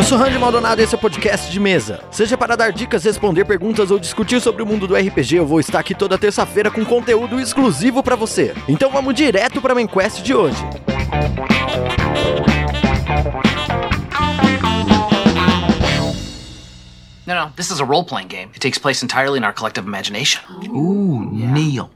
Eu sou Randy Maldonado e esse é o podcast de mesa. Seja para dar dicas, responder perguntas ou discutir sobre o mundo do RPG, eu vou estar aqui toda terça-feira com conteúdo exclusivo para você. Então vamos direto para a main quest de hoje. No, no, this is a role playing game. It takes place entirely in our collective imagination. Ooh, Neil.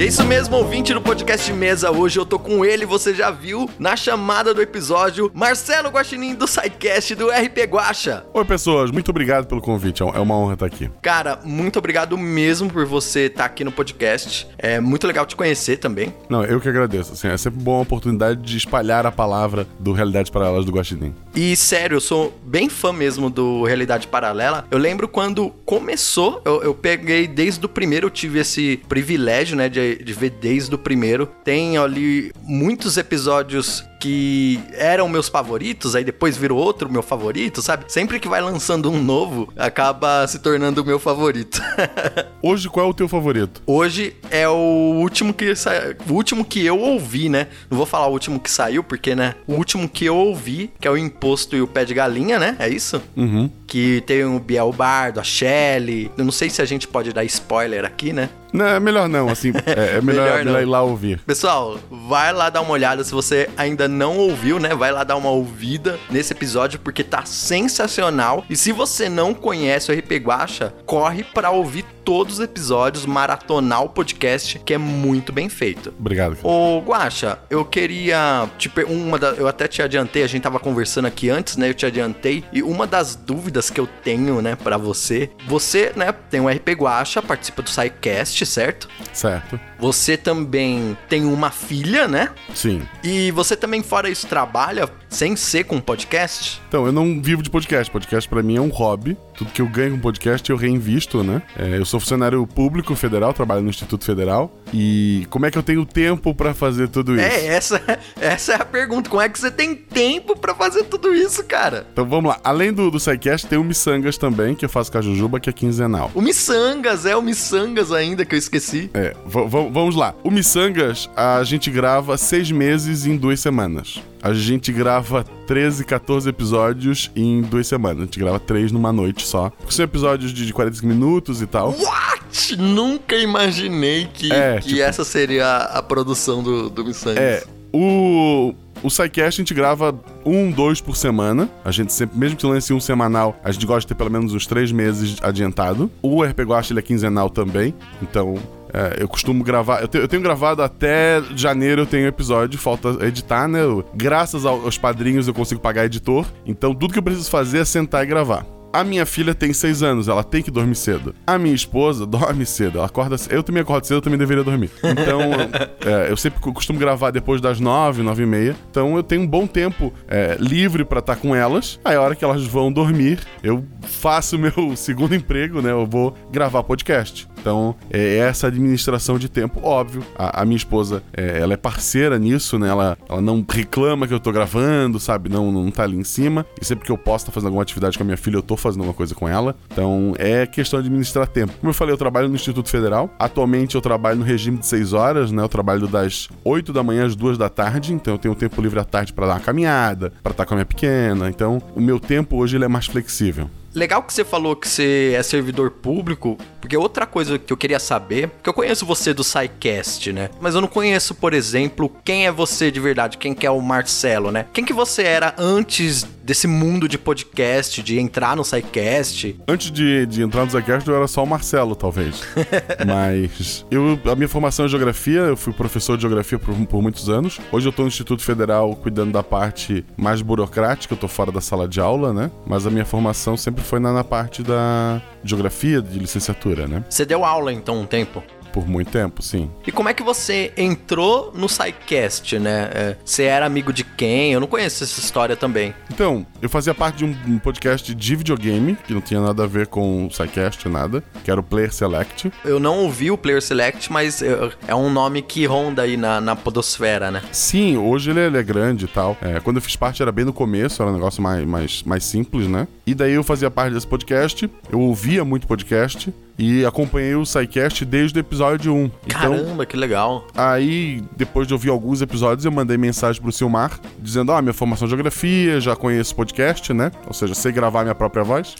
E é isso mesmo, ouvinte do podcast mesa. Hoje eu tô com ele, você já viu na chamada do episódio, Marcelo Guaxinim do SciCast do RP Guacha. Oi, pessoas, muito obrigado pelo convite. É é uma honra estar aqui. Cara, muito obrigado mesmo por você estar aqui no podcast. É muito legal te conhecer também. Não, eu que agradeço. Assim, é sempre boa a oportunidade de espalhar a palavra do Realidades Paralelas do Guaxinim. E sério, eu sou bem fã mesmo do Realidade Paralela. Eu lembro quando começou, eu, eu peguei desde o primeiro, eu tive esse privilégio, né, de, de ver desde o primeiro. Tem ali muitos episódios que eram meus favoritos, aí depois virou outro meu favorito, sabe? Sempre que vai lançando um novo, acaba se tornando o meu favorito. Hoje, qual é o teu favorito? Hoje é o último que sa... o último que eu ouvi, né? Não vou falar o último que saiu, porque, né? O último que eu ouvi, que é o Imposto e o Pé de Galinha, né? É isso? Uhum. Que tem o Biel Bardo, a Shelley. Eu não sei se a gente pode dar spoiler aqui, né? Não, é melhor não, assim, é, é melhor, Melhor não. ir lá ouvir. Pessoal, vai lá dar uma olhada se você ainda não ouviu, né? Vai lá dar uma ouvida nesse episódio porque tá sensacional. E se você não conhece o RP Guacha, corre pra ouvir todos os episódios, maratonar o podcast, que é muito bem feito. Obrigado. cara. Ô, Guaxa, eu queria. Tipo, uma da, eu até te adiantei, a gente tava conversando aqui antes, né? Eu te adiantei. E uma das dúvidas que eu tenho, né, pra você. Você, né, tem um RP Guaxa, participa do SciCast, certo? Certo. Você também tem uma filha, né? Sim. E você também, fora isso, trabalha sem ser com podcast? Então, eu não vivo de podcast. Podcast pra mim é um hobby. Tudo que eu ganho com podcast eu reinvisto, né? É, eu sou funcionário público federal, trabalho no Instituto Federal. E como é que eu tenho tempo pra fazer tudo isso? É, essa, essa é a pergunta. Como é que você tem tempo pra fazer tudo isso, cara? Então vamos lá. Além do, do SciCast, tem o Missangas também, que eu faço com a Jujuba, que é quinzenal. O Missangas, é o Missangas ainda que eu esqueci. É, vamos lá. O Missangas, a gente grava seis meses em duas semanas. A gente grava 13, 14 episódios em duas semanas. A gente grava três numa noite só. Porque são episódios de 45 minutos e tal. What? Nunca imaginei que, É, que tipo- essa seria a a produção do, do Missangas. É, o. O SciCast a gente grava um, dois por semana. A gente sempre, mesmo que lance um semanal, a gente gosta de ter pelo menos uns três meses adiantado. O RP Guacha, ele é quinzenal também. Então, é, eu costumo gravar. Eu, te- eu tenho gravado até janeiro, eu tenho episódio, falta editar, né? Eu- Graças ao- aos padrinhos eu consigo pagar editor. Então, tudo que eu preciso fazer é sentar e gravar. A minha filha tem seis anos, ela tem que dormir cedo. A minha esposa dorme cedo, ela acorda cedo. Eu também acordo cedo, eu também deveria dormir. Então, é, eu sempre co- costumo gravar depois das nove, nove e meia. Então, eu tenho um bom tempo é, livre pra estar com elas. Aí, a hora que elas vão dormir, eu faço o meu segundo emprego, né? Eu vou gravar podcast. Então, é essa administração de tempo, óbvio. A, a minha esposa, é, ela é parceira nisso, né? Ela, ela não reclama que eu tô gravando, sabe? Não, não tá ali em cima. E sempre que eu posso estar fazendo alguma atividade com a minha filha, eu tô fazendo alguma coisa com ela. Então, é questão de administrar tempo. Como eu falei, eu trabalho no Instituto Federal. Atualmente, eu trabalho no regime de 6 horas, né? Eu trabalho das 8 da manhã às 2 da tarde. Então, eu tenho tempo livre à tarde para dar uma caminhada, para estar com a minha pequena. Então, o meu tempo hoje ele é mais flexível. Legal que você falou que você é servidor público, porque outra coisa que eu queria saber, porque eu conheço você do SciCast, né? Mas eu não conheço, por exemplo, quem é você de verdade, quem que é o Marcelo, né? Quem que você era antes desse mundo de podcast, de entrar no SciCast? Antes de, de entrar no Zacast, eu era só o Marcelo, talvez. Mas eu, a minha formação é geografia, eu fui professor de geografia por, por muitos anos. Hoje eu tô no Instituto Federal cuidando da parte mais burocrática, eu tô fora da sala de aula, né? Mas a minha formação sempre foi na, na parte da geografia, de licenciatura, né? Você deu aula então um tempo? Por muito tempo, sim. E como é que você entrou no SciCast, né? É, Você era amigo de quem? Eu não conheço essa história também. Então, eu fazia parte de um, podcast de videogame, que não tinha nada a ver com o SciCast, nada, que era o Player Select. Eu não ouvi o Player Select, mas é é um nome que ronda aí na, na podosfera, né? Sim, hoje ele, ele é grande e tal. É, quando eu fiz parte era bem no começo, era um negócio mais, mais, mais simples, né? E daí eu fazia parte desse podcast, eu ouvia muito podcast e acompanhei o SciCast desde o episódio 1. Então, Caramba, que legal. Aí, depois de ouvir alguns episódios, eu mandei mensagem pro Silmar, dizendo: Ó, minha formação em geografia, já conheço podcast, né? Ou seja, sei gravar minha própria voz.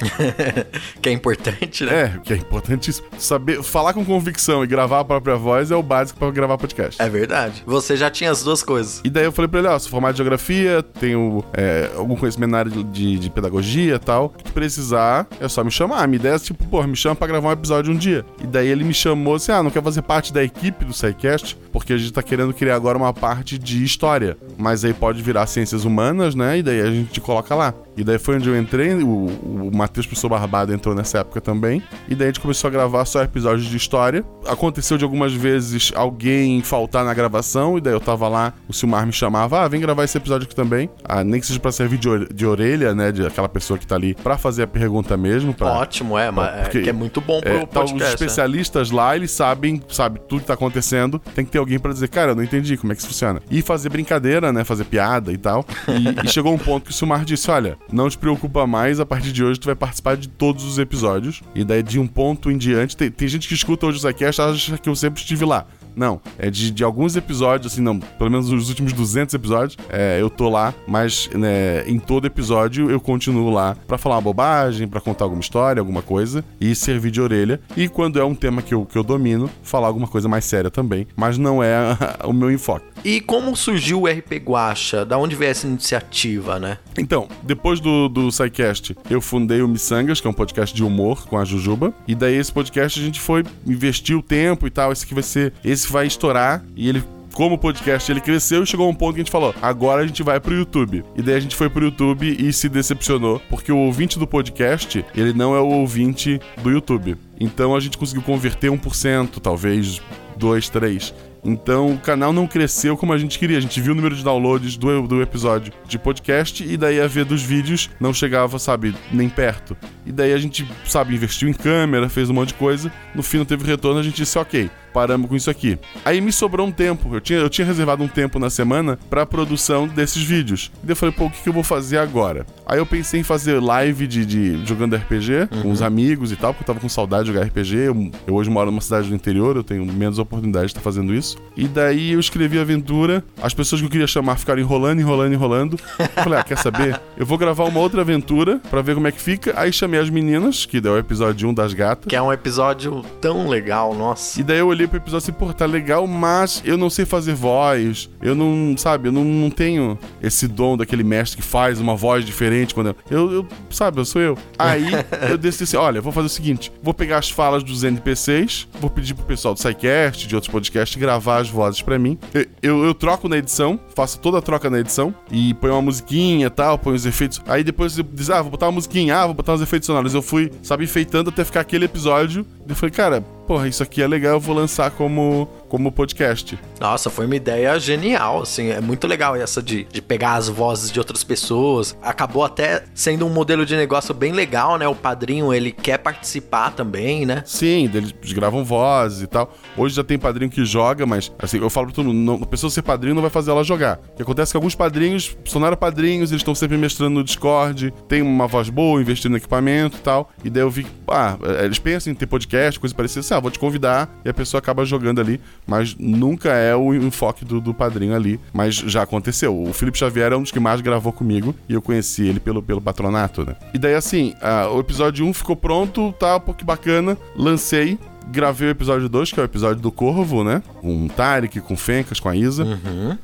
que é importante, né? é, que é importantíssimo. Saber falar com convicção e gravar a própria voz é o básico pra gravar podcast. É verdade. Você já tinha as duas coisas. E daí eu falei pra ele, ó, sou formado em geografia, tenho é, algum conhecimento na área de, de, de pedagogia e tal. Se precisar, é só me chamar. Minha ideia tipo, pô, me chama pra gravar um episódio um dia. E daí ele me chamou assim, ah, não quer fazer parte da equipe do SciCast? Porque a gente tá querendo criar agora uma parte de história. Mas aí pode virar ciências humanas, né? E daí a gente te coloca lá. E daí foi onde eu entrei, o, o Matheus Pessoa Barbado entrou nessa época também. E daí a gente começou a gravar só episódios de história. Aconteceu de algumas vezes alguém faltar na gravação, e daí eu tava lá, o Silmar me chamava, ah, vem gravar esse episódio aqui também. Ah, nem que seja pra servir de, de orelha, né? De aquela pessoa que tá ali pra fazer a pergunta mesmo. Pra, Ótimo, é, mas é, porque, que é muito bom pro é, tá, os podcast. né? especialistas lá, eles sabem, sabe, tudo que tá acontecendo. Tem que ter alguém pra dizer, cara, eu não entendi como é que isso funciona. E fazer brincadeira, né? Fazer piada e tal. E, e chegou um ponto que o Silmar disse: olha, não te preocupa mais, a partir de hoje tu vai participar de todos os episódios. E daí, de um ponto em diante, tem, tem gente que escuta hoje Zycast e acha que eu sempre estive lá. Não, é de, de alguns episódios, assim, não, pelo menos nos últimos 200 episódios, é, eu tô lá, mas né, em todo episódio eu continuo lá pra falar uma bobagem, pra contar alguma história, alguma coisa e servir de orelha. E quando é um tema que eu, que eu domino, falar alguma coisa mais séria também, mas não é o meu enfoque. E como surgiu o RP Guacha? Da onde veio essa iniciativa, né? Então, depois do, do SciCast, eu fundei o Missangas, que é um podcast de humor com a Jujuba. E daí esse podcast a gente foi investir o tempo e tal. Esse aqui vai ser. Esse vai estourar. E ele como podcast ele cresceu e chegou a um ponto que a gente falou: agora a gente vai pro YouTube. E daí a gente foi pro YouTube e se decepcionou, porque o ouvinte do podcast, ele não é o ouvinte do YouTube. Então a gente conseguiu converter 1%, talvez 2, 3. Então o canal não cresceu como a gente queria. A gente viu o número de downloads do, do episódio de podcast e daí a ver dos vídeos não chegava, sabe, nem perto. E daí a gente, sabe, investiu em câmera, fez um monte de coisa. No fim não teve retorno, a gente disse, ok, paramos com isso aqui. Aí me sobrou um tempo. Eu tinha, eu tinha reservado um tempo na semana pra produção desses vídeos. E daí eu falei, pô, o que, que eu vou fazer agora? Aí eu pensei em fazer live de, de jogando RPG com os amigos e tal, porque eu tava com saudade de jogar RPG. Eu, eu hoje moro numa cidade do interior, eu tenho menos oportunidade de estar fazendo isso. E daí eu escrevi a aventura. As pessoas que eu queria chamar ficaram enrolando, enrolando, enrolando. Eu falei, ah, quer saber? Eu vou gravar uma outra aventura pra ver como é que fica. Aí chamei as meninas, que deu o episódio 1 das gatas. Que é um episódio tão legal, nossa. E daí eu olhei pro episódio assim, pô, tá legal, mas eu não sei fazer voz. Eu não, sabe, eu não, não tenho esse dom daquele mestre que faz uma voz diferente quando eu. Eu, sabe, eu sou eu. Aí eu decidi assim: olha, vou fazer o seguinte: vou pegar as falas dos NPCs, vou pedir pro pessoal do SciCast, de outros podcasts, gravar as vozes pra mim. Eu, eu, eu troco na edição, faço toda a troca na edição e ponho uma musiquinha e tal, ponho os efeitos. Aí depois eu diz, ah, vou botar uma musiquinha, ah, vou botar uns efeitos sonoros. Eu fui, sabe, enfeitando até ficar aquele episódio. Eu falei, cara, porra, isso aqui é legal, eu vou lançar como, como podcast. Nossa, foi uma ideia genial, assim, é muito legal essa de, de pegar as vozes de outras pessoas. Acabou até sendo um modelo de negócio bem legal, né? O padrinho, ele quer participar também, né? Sim, eles gravam vozes e tal. Hoje já tem padrinho que joga, mas assim, eu falo pra todo mundo, não, a pessoa ser padrinho não vai fazer ela jogar. O que acontece é que alguns padrinhos eram padrinhos, eles estão sempre mestrando no Discord, tem uma voz boa, investindo no equipamento e tal. E daí eu vi ah, eles pensam em ter podcast, coisa parecida, assim, ah, vou te convidar, e a pessoa acaba jogando ali, mas nunca é o enfoque do, do padrinho ali. Mas já aconteceu. O Felipe Xavier é um dos que mais gravou comigo, e eu conheci ele pelo, pelo patronato, né? E daí, assim, ah, o episódio 1 ficou pronto, tá, pô, que bacana, lancei, gravei o episódio 2, que é o episódio do Corvo, né? Com o Tarek, com o Fencas, com a Isa.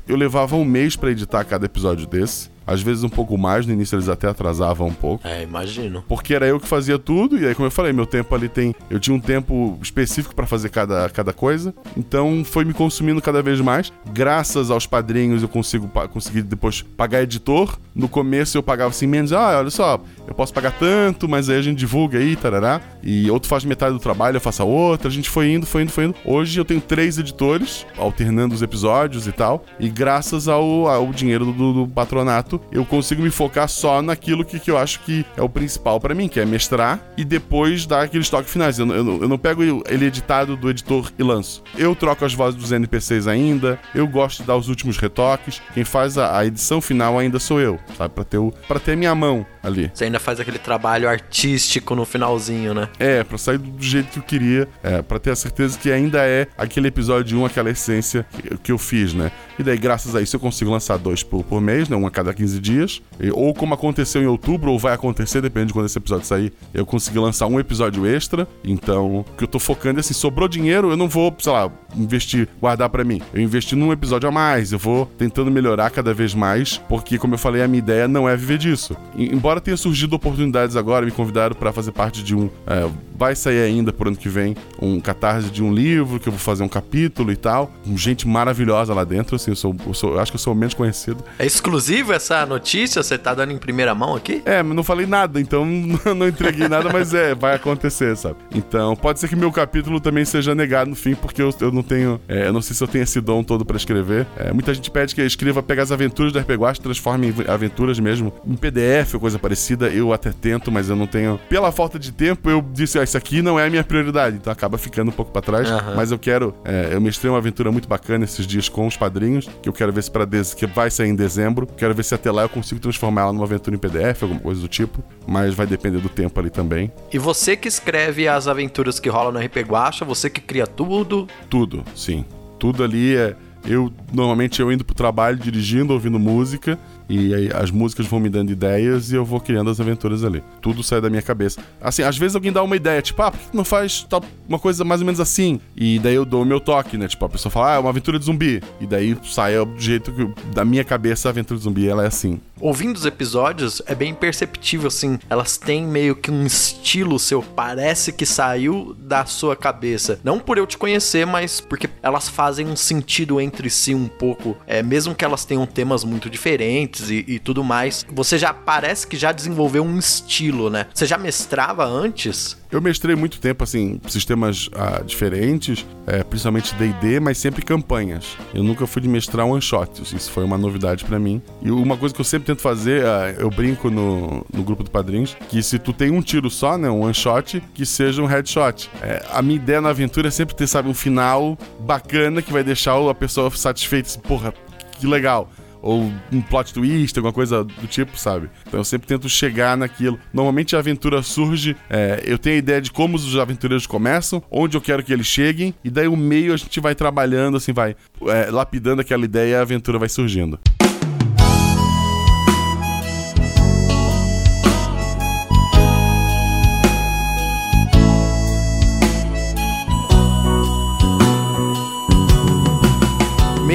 Eu levava um mês pra editar cada episódio desse. Às vezes um pouco mais, no início eles até atrasavam um pouco. É, imagino. Porque era eu que fazia tudo, e aí, como eu falei, meu tempo ali tem. Eu tinha um tempo específico pra fazer cada, cada coisa. Então foi me consumindo cada vez mais. Graças aos padrinhos, eu consigo conseguir depois pagar editor. No começo eu pagava assim menos. Ah, olha só, eu posso pagar tanto, mas aí a gente divulga aí, tarará. E outro faz metade do trabalho, eu faço a outra. A gente foi indo, foi indo, foi indo. Hoje eu tenho três editores, alternando os episódios e tal. E graças ao, ao dinheiro do, do patronato, eu consigo me focar só naquilo que, que eu acho que é o principal pra mim, que é mestrar e depois dar aqueles toques finais. Eu, não- eu, eu não pego ele editado do editor e lanço. Eu troco as vozes dos NPCs ainda, eu gosto de dar os últimos retoques. Quem faz a, a edição final ainda sou eu, sabe? Pra ter, o, pra ter a minha mão ali. Você ainda faz aquele trabalho artístico no finalzinho, né? É, pra sair do jeito que eu queria, é, pra ter a certeza que ainda é aquele episódio 1, aquela essência que, eu fiz, né? E daí, graças a isso, eu consigo lançar dois por, por mês, né? Um a cada 15 dias. E- ou como aconteceu em outubro, ou vai acontecer, depende de quando esse episódio sair, eu consegui lançar um episódio extra. Então, o que eu tô focando é assim, sobrou dinheiro, eu não vou, sei lá, investir, guardar pra mim. Eu investi num episódio a mais, eu vou tentando melhorar cada vez mais, porque, como eu falei, a minha ideia não é viver disso. E- embora tenha surgido oportunidades agora, me convidaram pra fazer parte de um. é, vai sair ainda por ano que vem um catarse de um livro, que eu vou fazer um capítulo e tal. Com gente maravilhosa lá dentro, assim, eu, sou, eu, sou- eu acho que eu sou o menos conhecido. É exclusivo essa notícia? Você tá dando em primeira mão aqui? É, mas não falei nada, então não entreguei nada, mas é, vai acontecer, sabe? Então, pode ser que meu capítulo também seja negado no fim, porque eu, eu não tenho. é, eu não sei se eu tenho esse dom todo pra escrever. É, muita gente pede que eu escreva, pegue as aventuras do RPG transforme em aventuras mesmo, em PDF ou coisa parecida. Eu até tento, mas eu não tenho. Pela falta de tempo, eu disse, ó, isso aqui não é a minha prioridade, então acaba ficando um pouco pra trás. Aham. Mas eu quero. é, eu mestrei uma aventura muito bacana esses dias com os padrinhos, que eu quero ver se para que vai sair em dezembro. Quero ver se até lá eu consigo transformar ela numa aventura em PDF, alguma coisa do tipo. Mas vai depender do tempo ali também. E você que escreve as aventuras que rolam no RP Guacha, você que cria tudo. Tudo, sim. Tudo ali é. Eu normalmente eu indo pro trabalho dirigindo, ouvindo música, e aí as músicas vão me dando ideias e eu vou criando as aventuras ali. Tudo sai da minha cabeça. Assim, às vezes alguém dá uma ideia, tipo, ah, por que não faz tal, uma coisa mais ou menos assim? E daí eu dou o meu toque, né? Tipo, a pessoa fala, ah, é uma aventura de zumbi. E daí sai do jeito que, da minha cabeça, a aventura de zumbi, ela é assim. Ouvindo os episódios, é bem perceptível, assim. Elas têm meio que um estilo seu. Parece que saiu da sua cabeça. Não por eu te conhecer, mas porque elas fazem um sentido entre si um pouco. É, mesmo que elas tenham temas muito diferentes e, e tudo mais. Você já parece que já desenvolveu um estilo, né? Você já mestrava antes? Eu mestrei muito tempo, assim, sistemas ah, diferentes, é, principalmente D&D, mas sempre campanhas. Eu nunca fui de mestrar one-shots, isso foi uma novidade pra mim. E uma coisa que eu sempre tento fazer, ah, eu brinco no, no grupo do Padrinhos, que se tu tem um tiro só, né, um one-shot, que seja um headshot. É, a minha ideia na aventura é sempre ter, sabe, um final bacana que vai deixar a pessoa satisfeita, assim, porra, que legal ou um plot twist, alguma coisa do tipo, sabe? Então eu sempre tento chegar naquilo. Normalmente a aventura surge, é, eu tenho a ideia de como os aventureiros começam, onde eu quero que eles cheguem, e daí o meio a gente vai trabalhando, assim, vai é, lapidando aquela ideia e a aventura vai surgindo.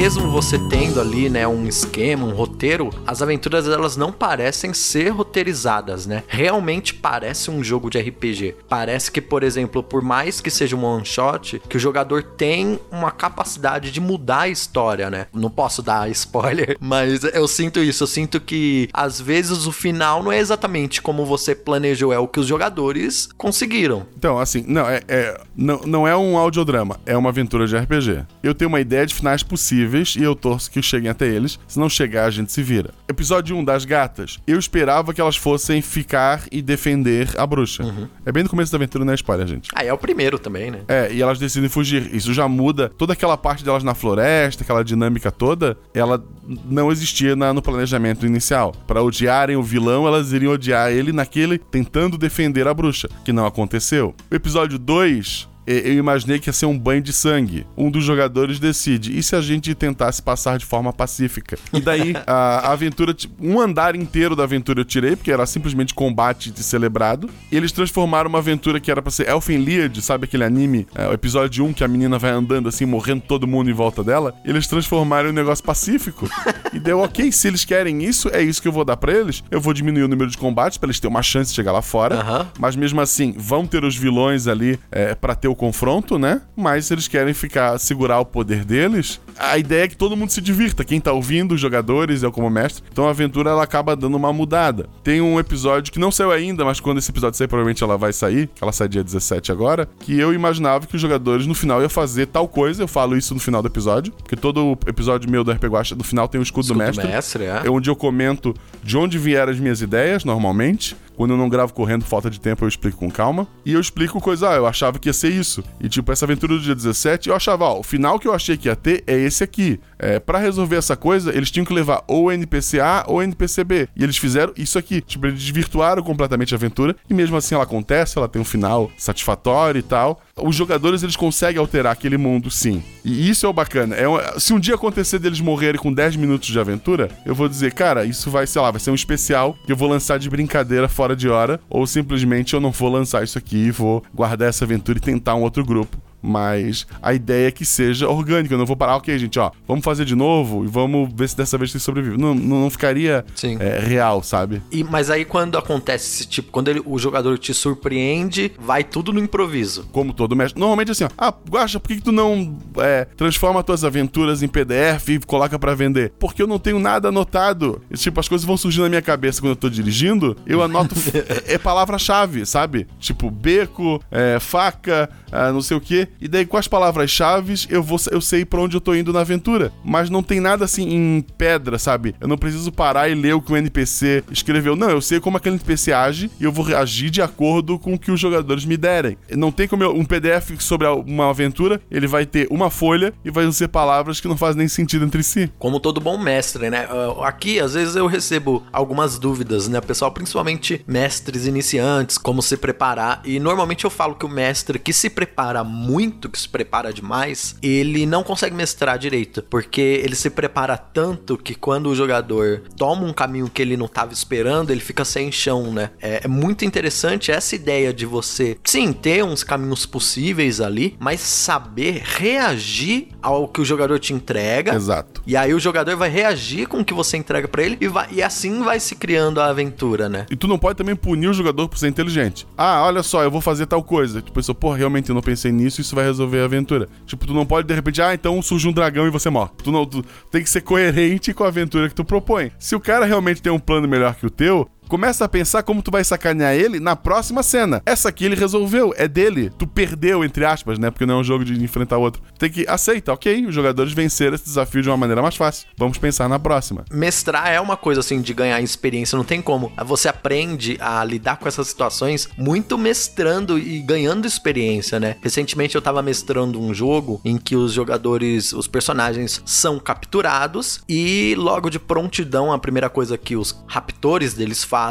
Mesmo você tendo ali, né, um esquema, um roteiro, as aventuras elas não parecem ser roteirizadas, né? Realmente parece um jogo de RPG. Parece que, por exemplo, por mais que seja um one shot, que o jogador tem uma capacidade de mudar a história, né? Não posso dar spoiler, mas eu sinto isso, eu sinto que às vezes o final não é exatamente como você planejou, é o que os jogadores conseguiram. Então, assim, não é, é- não, não é um audiodrama, é uma aventura de RPG. Eu tenho uma ideia de finais possíveis e eu torço que cheguem até eles. Se não chegar, a gente se vira. Episódio 1 das gatas. Eu esperava que elas fossem ficar e defender a bruxa. É bem no começo da aventura, não é spoiler, gente. Ah, é o primeiro também, né? É, e elas decidem fugir. Isso já muda toda aquela parte delas na floresta, aquela dinâmica toda, ela não existia na- no planejamento inicial. Pra odiarem o vilão, elas iriam odiar ele naquele tentando defender a bruxa, que não aconteceu. O episódio 2 e- eu imaginei que ia ser um banho de sangue. Um dos jogadores decide. E se a gente tentasse passar de forma pacífica? E daí, a, aventura, um andar inteiro da aventura eu tirei, porque era simplesmente combate de celebrado. E eles transformaram uma aventura que era pra ser Elfenlied, sabe aquele anime, é, o episódio 1 que a menina vai andando assim, morrendo todo mundo em volta dela. Eles transformaram em um negócio pacífico. e deu, ok, se eles querem isso, é isso que eu vou dar pra eles. Eu vou diminuir o número de combates pra eles terem uma chance de chegar lá fora. Mas mesmo assim, vão ter os vilões ali é, para ter o confronto, né? Mas se eles querem ficar, segurar o poder deles, a ideia é que todo mundo se divirta. Quem tá ouvindo, os jogadores, eu como mestre. Então a aventura ela acaba dando uma mudada. Tem um episódio que não saiu ainda, mas quando esse episódio sair, provavelmente ela vai sair. Ela sai dia 17 agora. Que eu imaginava que os jogadores no final iam fazer tal coisa. Eu falo isso no final do episódio. Porque todo episódio meu do RPG Guacha, no final tem o escudo, Escudo do mestre. mestre, é. É onde eu comento de onde vieram as minhas ideias, normalmente, Quando eu não gravo correndo, falta de tempo, eu explico com calma. E eu explico coisa, ah, eu achava que ia ser isso. E tipo, essa aventura do dia 17, eu achava, ó, o final que eu achei que ia ter é esse aqui. É, para resolver essa coisa, eles tinham que levar ou NPC A ou NPC B. E eles fizeram isso aqui. Tipo, eles desvirtuaram completamente a aventura. E mesmo assim ela acontece, ela tem um final satisfatório e tal. Os jogadores, eles conseguem alterar aquele mundo, sim. E isso é o bacana. É um- se um dia acontecer deles morrerem com 10 minutos de aventura, eu vou dizer, cara, isso vai, sei lá, vai ser um especial que eu vou lançar de brincadeira fora de hora. Ou simplesmente eu não vou lançar isso aqui e vou guardar essa aventura e tentar um outro grupo. Mas a ideia é que seja orgânico. Eu não vou parar, ok, gente, ó, vamos fazer de novo e vamos ver se dessa vez vocês sobrevivem. Não, não, não ficaria Sim. é, real, sabe? E, mas aí quando acontece esse tipo, quando ele- o jogador te surpreende, vai tudo no improviso. Como todo mestre. Normalmente assim, ó, ah, Guaxa, por que, que tu não é, transforma tuas aventuras em PDF e coloca pra vender? Porque eu não tenho nada anotado. E, tipo, as coisas vão surgindo na minha cabeça quando eu tô dirigindo, eu anoto é, é palavra-chave, sabe? Tipo, beco, é, faca, ah, não sei o quê. E daí, com as palavras-chave, eu vou eu sei pra onde eu tô indo na aventura. Mas não tem nada assim em pedra, sabe? Eu não preciso parar e ler o que o NPC escreveu. Não, eu sei como aquele NPC age e eu vou reagir de acordo com o que os jogadores me derem. Não tem como eu, um PDF sobre uma aventura, ele vai ter uma folha e vai ser palavras que não fazem nem sentido entre si. Como todo bom mestre, né? Aqui, às vezes, eu recebo algumas dúvidas, né, pessoal? Principalmente mestres iniciantes, como se preparar. E normalmente eu falo que o mestre que se prepara muito, que se prepara demais, ele não consegue mestrar direito. Porque ele se prepara tanto que quando o jogador toma um caminho que ele não estava esperando, ele fica sem chão, né? É, é muito interessante essa ideia de você, sim, ter uns caminhos possíveis ali, mas saber reagir ao que o jogador te entrega. Exato. E aí o jogador vai reagir com o que você entrega pra ele e, vai- e assim vai se criando a aventura, né? E tu não pode também punir o jogador por ser inteligente. Ah, olha só, eu vou fazer tal coisa. Tu pensou, pô, realmente eu não pensei nisso, isso vai resolver a aventura. Tipo, tu não pode de repente, ah, então surge um dragão e você morre. Tu não, tu tem que ser coerente com a aventura que tu propõe. Se o cara realmente tem um plano melhor que o teu, Começa a pensar como tu vai sacanear ele na próxima cena. Essa aqui ele resolveu, é dele. Tu perdeu, entre aspas, né? Porque não é um jogo de enfrentar outro. Tem que aceita, ok, os jogadores venceram esse desafio de uma maneira mais fácil. Vamos pensar na próxima. Mestrar é uma coisa assim de ganhar experiência, não tem como. Você aprende a lidar com essas situações muito mestrando e ganhando experiência, né? Recentemente eu tava mestrando um jogo em que os jogadores, os personagens são capturados e logo de prontidão a primeira coisa que os raptores deles fazem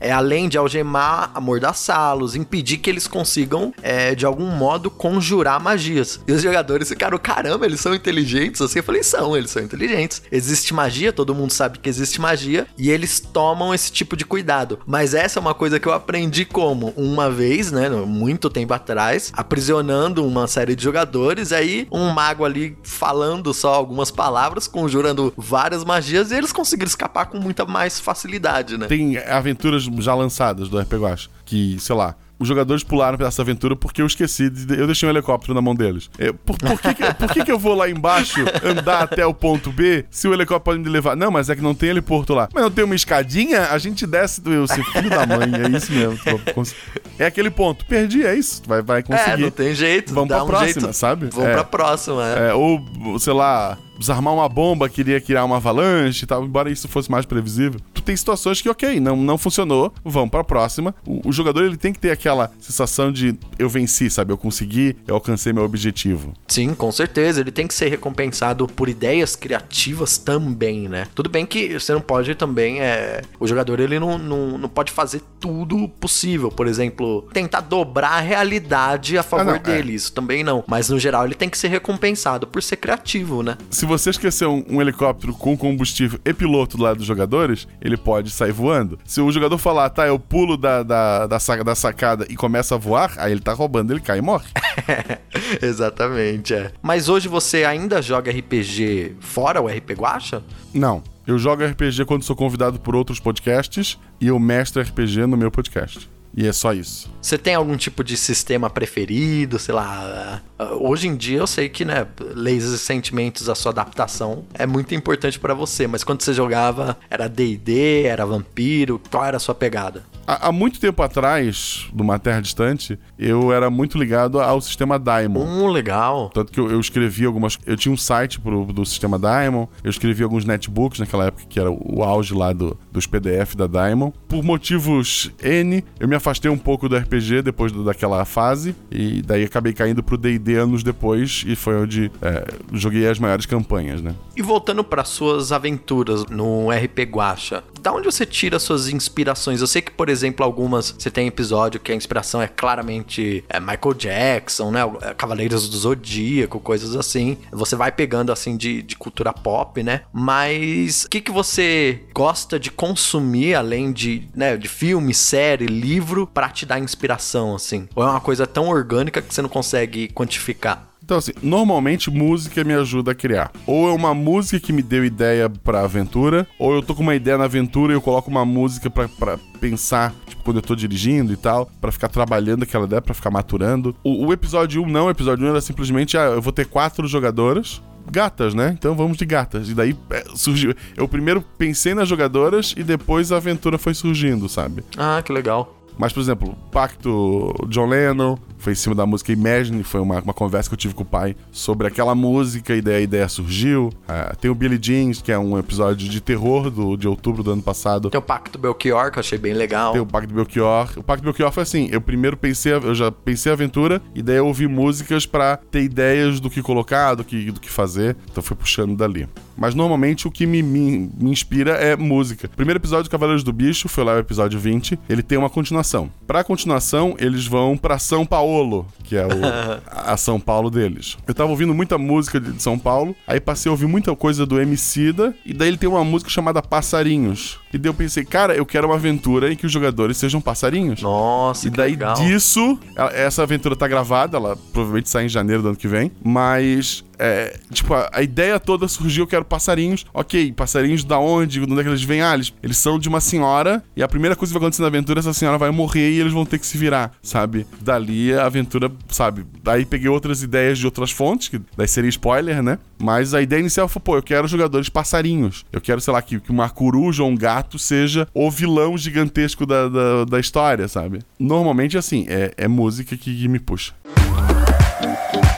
é além de algemar, amordaçá-los, impedir que eles consigam é, de algum modo conjurar magias. E os jogadores ficaram, caramba, eles são inteligentes? Assim, eu falei, são, eles são inteligentes. Existe magia, todo mundo sabe que existe magia, e eles tomam esse tipo de cuidado. Mas essa é uma coisa que eu aprendi como? Uma vez, né, muito tempo atrás, aprisionando uma série de jogadores, aí um mago ali falando só algumas palavras, conjurando várias magias, e eles conseguiram escapar com muita mais facilidade, né? Tem aventuras já lançadas do RPG Watch, que, sei lá, os jogadores pularam dessa aventura porque eu esqueci, de, eu deixei um helicóptero na mão deles. É, por, por que, que- por que, que eu vou lá embaixo andar até o ponto B se o helicóptero pode me levar? Não, mas é que não tem heliporto lá. Mas não tem uma escadinha? A gente desce do. Eu, seu filho da mãe, é isso mesmo. É aquele ponto. Perdi, é isso. Vai, vai É, conseguir. não tem jeito. Vamos pra um próxima, jeito. sabe? Vamos É. pra próxima, é. É, ou, sei lá, desarmar uma bomba, queria criar uma avalanche e tal, embora isso fosse mais previsível. Tem situações que, ok, não, não funcionou, vamos pra próxima. O, o jogador ele tem que ter aquela sensação de eu venci, sabe? Eu consegui, eu alcancei meu objetivo. Sim, com certeza. Ele tem que ser recompensado por ideias criativas também, né? Tudo bem que você não pode também. É... O jogador ele não, não, não pode fazer tudo possível. Por exemplo, tentar dobrar a realidade a favor não, é. dele. Isso também não. Mas no geral ele tem que ser recompensado por ser criativo, né? Se você esquecer um, um helicóptero com combustível e piloto do lado dos jogadores, ele pode sair voando. Se o jogador falar, tá, eu pulo da, da, da, sa- da sacada e começa a voar, aí ele tá roubando, ele cai e morre. Exatamente, é. Mas hoje você ainda joga RPG fora o RP Guacha? Não. Eu jogo RPG quando sou convidado por outros podcasts e eu mestro RPG no meu podcast. E é só isso. Você tem algum tipo de sistema preferido, sei lá? ah, Hoje em dia eu sei que, né, leis e sentimentos, a sua adaptação é muito importante pra você, mas quando você jogava, era D&D, era vampiro, qual era a sua pegada? Há, há muito tempo atrás, numa terra distante, eu era muito ligado ao sistema Daimon. Um legal. Tanto que eu, eu escrevi algumas. Eu tinha um site pro, do sistema Daimon, eu escrevi alguns netbooks naquela época, que era o auge lá do, dos PDF da Daimon. Por motivos N, eu me afastei um pouco do RPG depois do- daquela fase, e daí acabei caindo pro DD anos depois, e foi onde é, joguei as maiores campanhas, né? E voltando para suas aventuras no RP Guacha, da onde você tira suas inspirações? Eu sei que, por exemplo, algumas você tem episódio que a inspiração é claramente é, Michael Jackson, né? É, Cavaleiros do Zodíaco, coisas assim. Você vai pegando assim de, de cultura pop, né? Mas o que, que você gosta de consumir além de, né, de filme, série, livro para te dar inspiração assim? Ou é uma coisa tão orgânica que você não consegue quantificar? Então, assim, normalmente música me ajuda a criar. Ou é uma música que me deu ideia pra aventura, ou eu tô com uma ideia na aventura e eu coloco uma música pra, pra pensar, tipo, quando eu tô dirigindo e tal, pra ficar trabalhando aquela ideia, pra ficar maturando. O, o episódio 1 não, o episódio 1 era simplesmente, ah, eu vou ter quatro jogadoras. Gatas, né? Então vamos de gatas. E daí é, surgiu. Eu primeiro pensei nas jogadoras e depois a aventura foi surgindo, sabe? Ah, que legal. Mas, por exemplo, Pacto John Lennon foi em cima da música Imagine, foi uma, uma conversa que eu tive com o pai sobre aquela música e daí a ideia surgiu. Ah, tem o Billy Jeans, que é um episódio de terror do, de outubro do ano passado. Tem o Pacto Belchior, que eu achei bem legal. Tem o Pacto Belchior. O Pacto Belchior foi assim: eu primeiro pensei, eu já pensei a aventura, e daí eu ouvi músicas pra ter ideias do que colocar, do que, do que fazer. Então foi puxando dali. Mas normalmente o que me, me, me inspira é música. Primeiro episódio do Cavaleiros do Bicho, foi lá o episódio 20. Ele tem uma continuação. Pra continuação, eles vão pra São Paulo, que é o, a São Paulo deles. Eu tava ouvindo muita música de São Paulo, aí passei a ouvir muita coisa do Emicida, e daí ele tem uma música chamada Passarinhos. E daí eu pensei, cara, eu quero uma aventura em que os jogadores sejam passarinhos. Nossa, E daí legal. disso, essa aventura tá gravada, ela provavelmente sai em janeiro do ano que vem, mas é, tipo, a, a ideia toda surgiu, eu quero passarinhos. Ok, passarinhos da onde? De onde é que eles vêm? Ah, eles, eles são de uma senhora, e a primeira coisa que vai acontecer na aventura, essa senhora vai morrer e eles vão ter que se virar, sabe? Dali a aventura, sabe? Daí peguei outras ideias de outras fontes, que daí seria spoiler, né? Mas a ideia inicial foi, pô, eu quero jogadores passarinhos. Eu quero, sei lá, que, que uma coruja ou um gato seja o vilão gigantesco da, da, da história, sabe? Normalmente, assim, é, é música que, que me puxa. E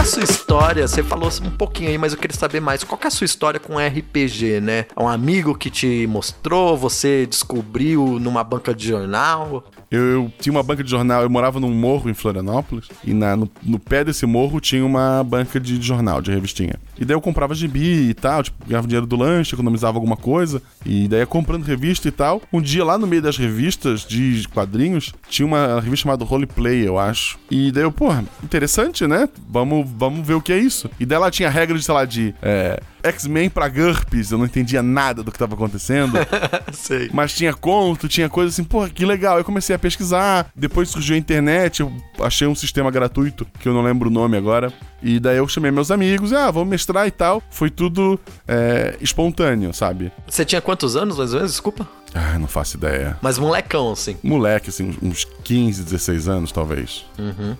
é a sua história? Você falou um pouquinho aí, mas eu queria saber mais. Qual é a sua história com RPG, né? É um amigo que te mostrou, você descobriu numa banca de jornal? Eu, eu tinha uma banca de jornal, eu morava num morro em Florianópolis, e na- no, no pé desse morro tinha uma banca de jornal, de revistinha. E daí eu comprava gibi e tal, tipo, ganhava dinheiro do lanche, economizava alguma coisa, e daí ia comprando revista e tal. Um dia lá no meio das revistas de quadrinhos, tinha uma revista chamada Roleplay, eu acho. E daí eu, porra, interessante, né? Vamos, vamos ver o que é isso. E daí ela tinha regras, sei lá, de é, X-Men pra GURPS, eu não entendia nada do que tava acontecendo. Sei. Mas tinha conto, tinha coisa assim, pô, que legal. Eu comecei a pesquisar, depois surgiu a internet, eu achei um sistema gratuito, que eu não lembro o nome agora. E daí eu chamei meus amigos, ah, vamos mestrar e tal. Foi tudo é, espontâneo, sabe? Você tinha quantos anos, mais ou menos? Desculpa. Ah, não faço ideia. Mas molecão, assim. Moleque, assim, uns 15, 16 anos, talvez.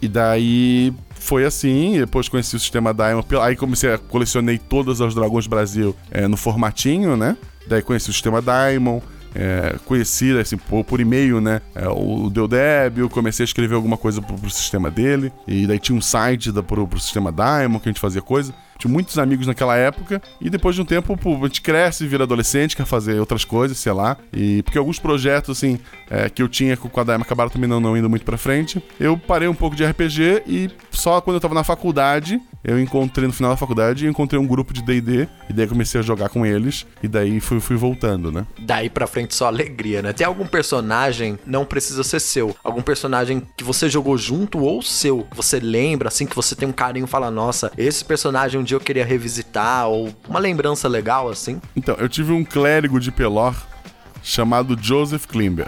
E daí foi assim, depois conheci o sistema Diamond, aí comecei a colecionei todas as Dragões Brasil é, no formatinho, né? Daí conheci o sistema Diamond, é, conheci assim, por, por e-mail, né? É, o Deodébio, comecei a escrever alguma coisa pro, pro sistema dele. E daí tinha um site da, pro, pro sistema Diamond que a gente fazia coisa. Tinha muitos amigos naquela época. E depois de um tempo, pô, a gente cresce, vira adolescente, quer fazer outras coisas, sei lá. E porque alguns projetos, assim, é, que eu tinha com a Daima acabaram também não, não indo muito pra frente. Eu parei um pouco de RPG e só quando eu tava na faculdade, eu encontrei no final da faculdade, encontrei um grupo de D&D. E daí comecei a jogar com eles. E daí fui, fui voltando, né? Daí pra frente só alegria, né? Tem algum personagem, não precisa ser seu, algum personagem que você jogou junto ou seu, que você lembra, assim, que você tem um carinho, fala, nossa, esse personagem um dia eu queria revisitar, ou uma lembrança legal, assim. Então, eu tive um clérigo de Pelor chamado Joseph Klimber.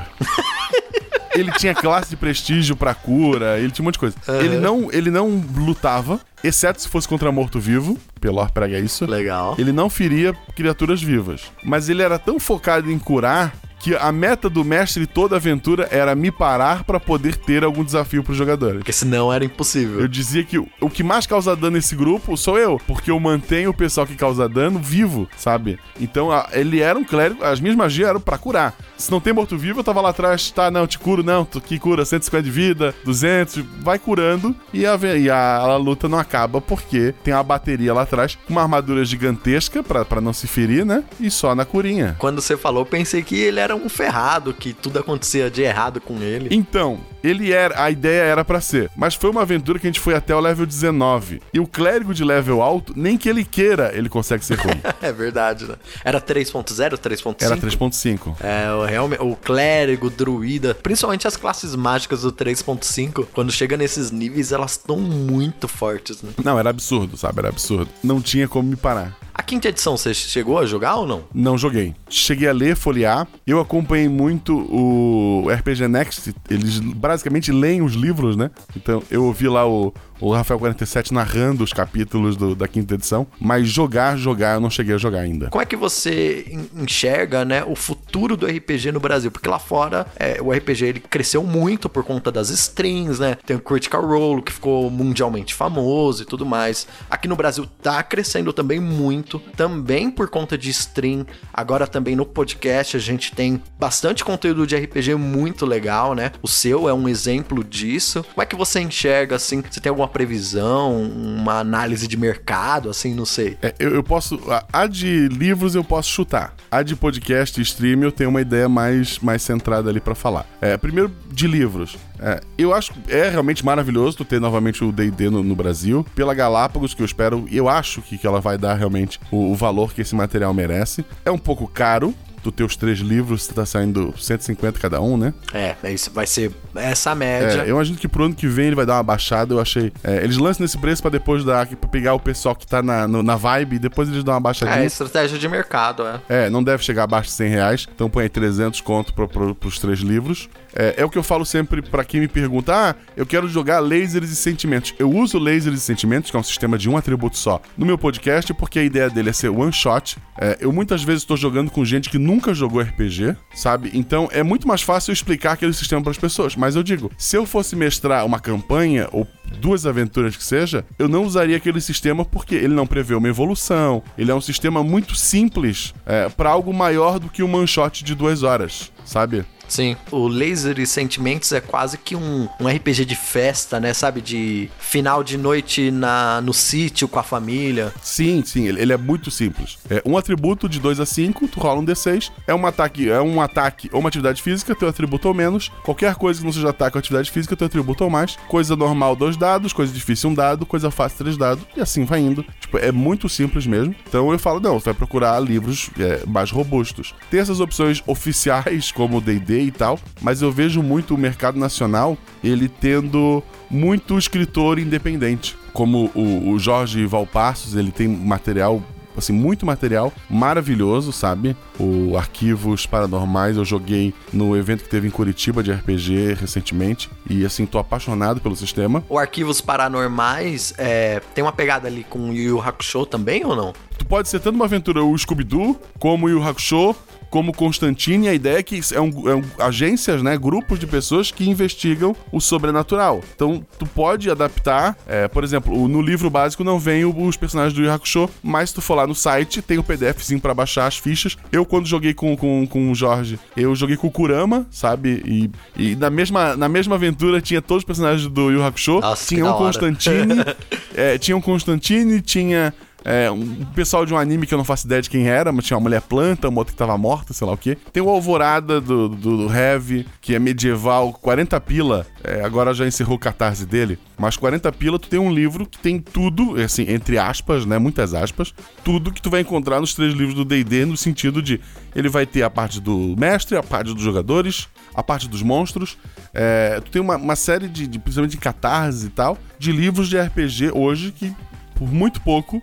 ele tinha classe de prestígio pra cura, ele tinha um monte de coisa. Ele, não, ele não lutava, exceto se fosse contra morto-vivo. Pelor prega isso. Legal. Ele não feria criaturas vivas. Mas ele era tão focado em curar que a meta do mestre toda aventura era me parar pra poder ter algum desafio pros jogadores. Porque senão era impossível. Eu dizia que o que mais causa dano nesse grupo sou eu, porque eu mantenho o pessoal que causa dano vivo, sabe? Então a- ele era um clérigo, as minhas magias eram pra curar. Se não tem morto-vivo, eu tava lá atrás, tá, não, te curo, não, tu que cura 150 de vida, 200, vai curando e a, e a, a luta não acaba porque tem uma bateria lá atrás, com uma armadura gigantesca pra, pra não se ferir, né? E só na curinha. Quando você falou, pensei que ele era um ferrado, que tudo acontecia de errado com ele. Então, ele era, a ideia era pra ser, mas foi uma aventura que a gente foi até o level 19. E o clérigo de level alto, nem que ele queira, ele consegue ser ruim. É verdade, né? Era 3.0, 3.5? Era 3.5. É, o, realme- o clérigo, o druida, principalmente as classes mágicas do 3.5, quando chega nesses níveis, elas estão muito fortes, né? Não, era absurdo, sabe? Era absurdo. Não tinha como me parar. A quinta edição, você chegou a jogar ou não? Não joguei. Cheguei a ler, folhear. Eu acompanhei muito o RPG Next. Eles basicamente leem os livros, né? Então eu ouvi lá o, o Rafael 47 narrando os capítulos do- da quinta edição. Mas jogar, jogar, eu não cheguei a jogar ainda. Como é que você en- enxerga, né, o futuro do RPG no Brasil? Porque lá fora, é, o RPG ele cresceu muito por conta das strings, né? Tem o Critical Role, que ficou mundialmente famoso e tudo mais. Aqui no Brasil tá crescendo também muito, também por conta de stream. Agora também no podcast a gente tem bastante conteúdo de RPG muito legal, né? O seu é um exemplo disso. Como é que você enxerga, assim? Você tem alguma previsão, uma análise de mercado, assim, não sei? É, eu, eu posso. a- de livros eu posso chutar. A de podcast e stream eu tenho uma ideia mais, mais centrada ali pra falar. É, primeiro, de livros. É, eu acho que é realmente maravilhoso tu ter novamente o DD no, no Brasil. Pela Galápagos, que eu espero, eu acho que, que ela vai dar realmente o, o valor que esse material merece. É um pouco caro. Tu ter os três livros, tá saindo 150 cada um, né? É, é isso vai ser essa média. É, eu imagino que pro ano que vem ele vai dar uma baixada, eu achei. É, eles lançam nesse preço pra depois dar, pra pegar o pessoal que tá na, no- na vibe e depois eles dão uma baixadinha. É, estratégia de mercado, é. É, não deve chegar abaixo de 100 reais, então põe aí 300 conto pro, pro, pros três livros. É, é o que eu falo sempre pra quem me pergunta: ah, eu quero jogar lasers e sentimentos. Eu uso lasers e sentimentos, que é um sistema de um atributo só, no meu podcast, porque a ideia dele é ser one shot. É, eu muitas vezes estou jogando com gente que nunca jogou RPG, sabe? Então é muito mais fácil explicar aquele sistema para as pessoas. Mas eu digo, se eu fosse mestrar uma campanha ou duas aventuras que seja, eu não usaria aquele sistema porque ele não prevê uma evolução. Ele é um sistema muito simples é, para algo maior do que um shot de duas horas, sabe? Sim. O Laser e Sentimentos é quase que um, um RPG de festa, né? Sabe? De final de noite na, no sítio com a família. Sim, sim, ele, ele é muito simples. É um atributo de 2 a 5, tu rola um D6, é um ataque, é um ataque ou uma atividade física, teu atributo ou menos. Qualquer coisa que não seja ataque ou atividade física, teu atributo ou mais. Coisa normal, dois dados, coisa difícil, um dado, coisa fácil, três dados, e assim vai indo. Tipo, é muito simples mesmo. Então eu falo, não, você vai procurar livros é, mais robustos. Tem essas opções oficiais, como o D&D e tal, mas eu vejo muito o mercado nacional, ele tendo muito escritor independente. Como o, o Jorge Valpassos, ele tem material assim, muito material maravilhoso, sabe? O Arquivos Paranormais eu joguei no evento que teve em Curitiba de RPG recentemente e assim, tô apaixonado pelo sistema. O Arquivos Paranormais é, tem uma pegada ali com o Yu Yu Hakusho também ou não? Tu pode ser tanto uma aventura o Scooby-Doo, como o Yu Hakusho, como Constantine, a ideia é que é um, é um- agências, né, grupos de pessoas que investigam o sobrenatural. Então, tu pode adaptar, é, por exemplo, no livro básico não vem os personagens do Yu Hakusho, mas se tu for lá no site, tem o PDFzinho pra baixar as fichas. Eu, quando joguei com, com, com o Jorge, eu joguei com o Kurama, sabe? E, e na, mesma, na mesma aventura tinha todos os personagens do Yu Hakusho. Nossa, tinha um. Constantine, é, tinha um Constantine, tinha é, um pessoal de um anime que eu não faço ideia de quem era, mas tinha uma mulher planta, uma outra que tava morta, sei lá o quê. Tem o Alvorada do, do, do Heavy, que é medieval, 40 pila. é, agora já encerrou o catarse dele. Mas 40 pila, tu tem um livro que tem tudo, assim, entre aspas, né? Muitas aspas, tudo que tu vai encontrar nos três livros do DD, no sentido de ele vai ter a parte do mestre, a parte dos jogadores, a parte dos monstros. É, tu tem uma, uma série de, de, principalmente de catarse e tal, de livros de RPG hoje que, por muito pouco,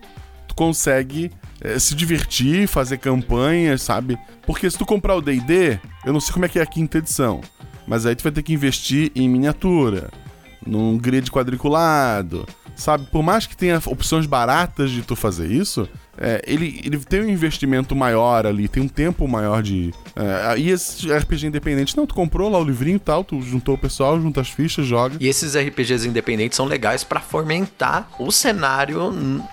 consegue eh, se divertir, fazer campanhas, sabe? Porque se tu comprar o D&D, eu não sei como é que é a quinta edição, mas aí tu vai ter que investir em miniatura, num grid quadriculado, sabe? Por mais que tenha opções baratas de tu fazer isso, é, ele, ele tem um investimento maior ali, tem um tempo maior de. É, e esse RPG independente, não, tu comprou lá o livrinho e tal, tu juntou o pessoal, junta as fichas, joga. E esses RPGs independentes são legais pra fomentar o cenário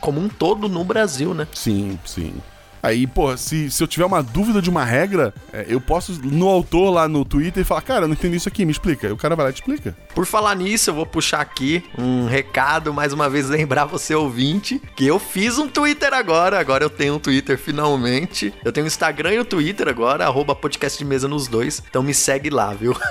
como um todo no Brasil, né? Sim, sim. Aí, pô, se, se eu tiver uma dúvida de uma regra, é, eu posso no autor lá no Twitter e falar, cara, eu não entendi isso aqui, me explica. Aí o cara vai lá e te explica. Por falar nisso, eu vou puxar aqui um recado, mais uma vez lembrar você ouvinte, que eu fiz um Twitter agora, agora eu tenho um Twitter finalmente. Eu tenho o Instagram e o Twitter agora, arroba podcast de mesa nos dois, então me segue lá, viu?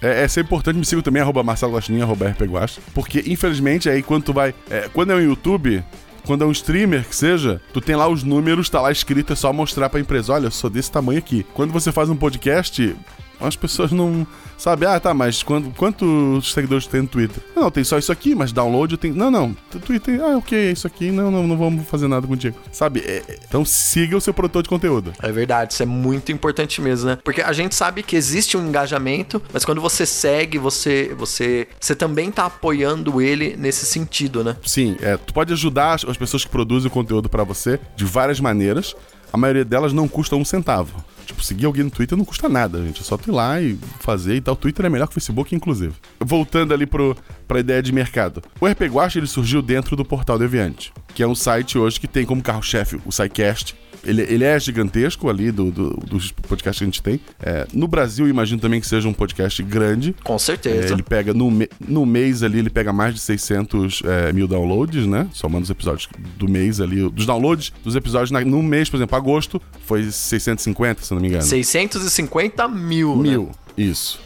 É, é sempre importante, me siga também, arroba Marcelo Guaxinim, arroba RPGuax, porque infelizmente aí quando tu vai, é, quando é um YouTube, quando é um streamer que seja, tu tem lá os números, tá lá escrito, é só mostrar pra empresa, olha, eu sou desse tamanho aqui. Quando você faz um podcast, as pessoas não sabem, ah, tá, mas quando, quantos seguidores tem no Twitter? Não, tem só isso aqui, mas download tenho. Não, não, Twitter, ah, ok, é isso aqui, não, não, não vamos fazer nada contigo. Sabe? É, é, então siga o seu produtor de conteúdo. É verdade, isso é muito importante mesmo, né? Porque a gente sabe que existe um engajamento, mas quando você segue, você você você também tá apoiando ele nesse sentido, né? Sim, é, tu pode ajudar as, as pessoas que produzem o conteúdo pra você de várias maneiras. A maioria delas não custa um centavo. Tipo, seguir alguém no Twitter não custa nada, gente. É só tu ir lá e fazer e tal. O Twitter é melhor que o Facebook, inclusive. Voltando ali pro, pra ideia de mercado. O RP Guacha, ele surgiu dentro do Portal Deviante, que é um site hoje que tem como carro-chefe o SciCast. Ele, ele é gigantesco ali do, do- dos podcasts que a gente tem. É, no Brasil, imagino também que seja um podcast grande. Com É, certeza. ele pega no, me- no mês ali, ele pega mais de 600 é, mil downloads, né? Somando os episódios do mês ali, dos downloads dos episódios na- no mês, por exemplo, agosto foi 650, se não me engano. 650 mil, né? Mil, isso.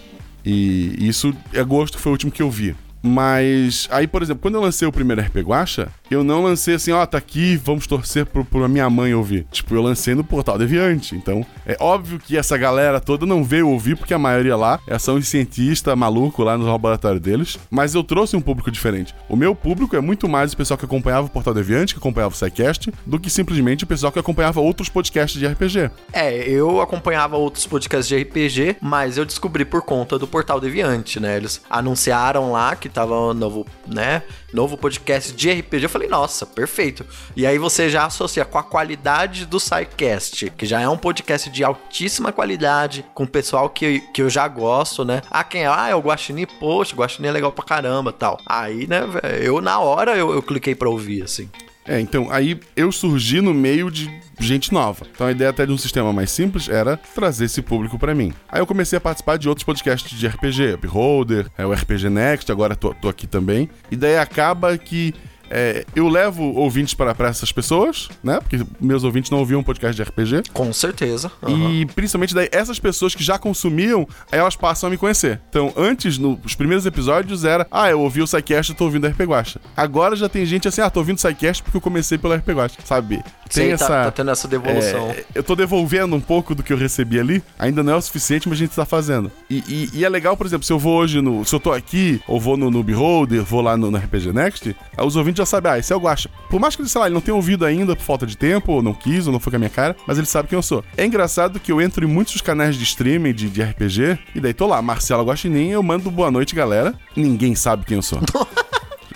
E isso, agosto foi o último que eu vi. Mas aí, por exemplo, quando eu lancei o primeiro RP Guacha, eu não lancei assim, ó, tá aqui, vamos torcer pro, pro minha mãe ouvir. Tipo, eu lancei no Portal Deviante. Então, é óbvio que essa galera toda não veio ouvir, porque a maioria lá é são os cientistas malucos lá no laboratório deles. Mas eu trouxe um público diferente. O meu público é muito mais o pessoal que acompanhava o Portal Deviante, que acompanhava o SciCast, do que simplesmente o pessoal que acompanhava outros podcasts de RPG. É, eu acompanhava outros podcasts de RPG, mas eu descobri por conta do Portal Deviante, né? Eles anunciaram lá que tava um novo, né? Novo podcast de RPG. Eu falei, nossa, perfeito. E aí você já associa com a qualidade do SciCast, que já é um podcast de altíssima qualidade, com o pessoal que, que eu já gosto, né? Ah, quem é? Ah, é o Guaxinim, poxa, o Guaxinim é legal pra caramba tal. Aí, né, eu na hora eu, eu cliquei pra ouvir, assim. É, então, aí eu surgi no meio de gente nova. Então a ideia até de um sistema mais simples era trazer esse público pra mim. Aí eu comecei a participar de outros podcasts de RPG, Beholder, é, o RPG Next, agora tô, tô aqui também. E daí acaba que é, eu levo ouvintes para pra essas pessoas, né? Porque meus ouvintes não ouviam podcast de RPG. Com certeza. aham. E principalmente daí, essas pessoas que já consumiam, aí elas passam a me conhecer. Então, antes, nos primeiros episódios, era Ah, eu ouvi o SciCast, eu tô ouvindo o RP Guacha. Agora já tem gente assim, ah, tô ouvindo o SciCast porque eu comecei pelo RP Guacha, sabe? Tem Sei, essa. tá, tá tendo essa devolução. É, eu tô devolvendo um pouco do que eu recebi ali. Ainda não é o suficiente, mas a gente tá fazendo. E, e- e é legal, por exemplo, se eu vou hoje no. Se eu tô aqui, ou vou no, no Beholder, vou lá no, no RPG Next, os ouvintes já sabem, ah, esse é o Guacha. Por mais que ele, sei lá, ele não tenha ouvido ainda por falta de tempo, ou não quis, ou não foi com a minha cara, mas ele sabe quem eu sou. É engraçado que eu entro em muitos canais de streaming de, de RPG, e daí tô lá, Marcela Guaxinim, eu mando boa noite, galera. Ninguém sabe quem eu sou.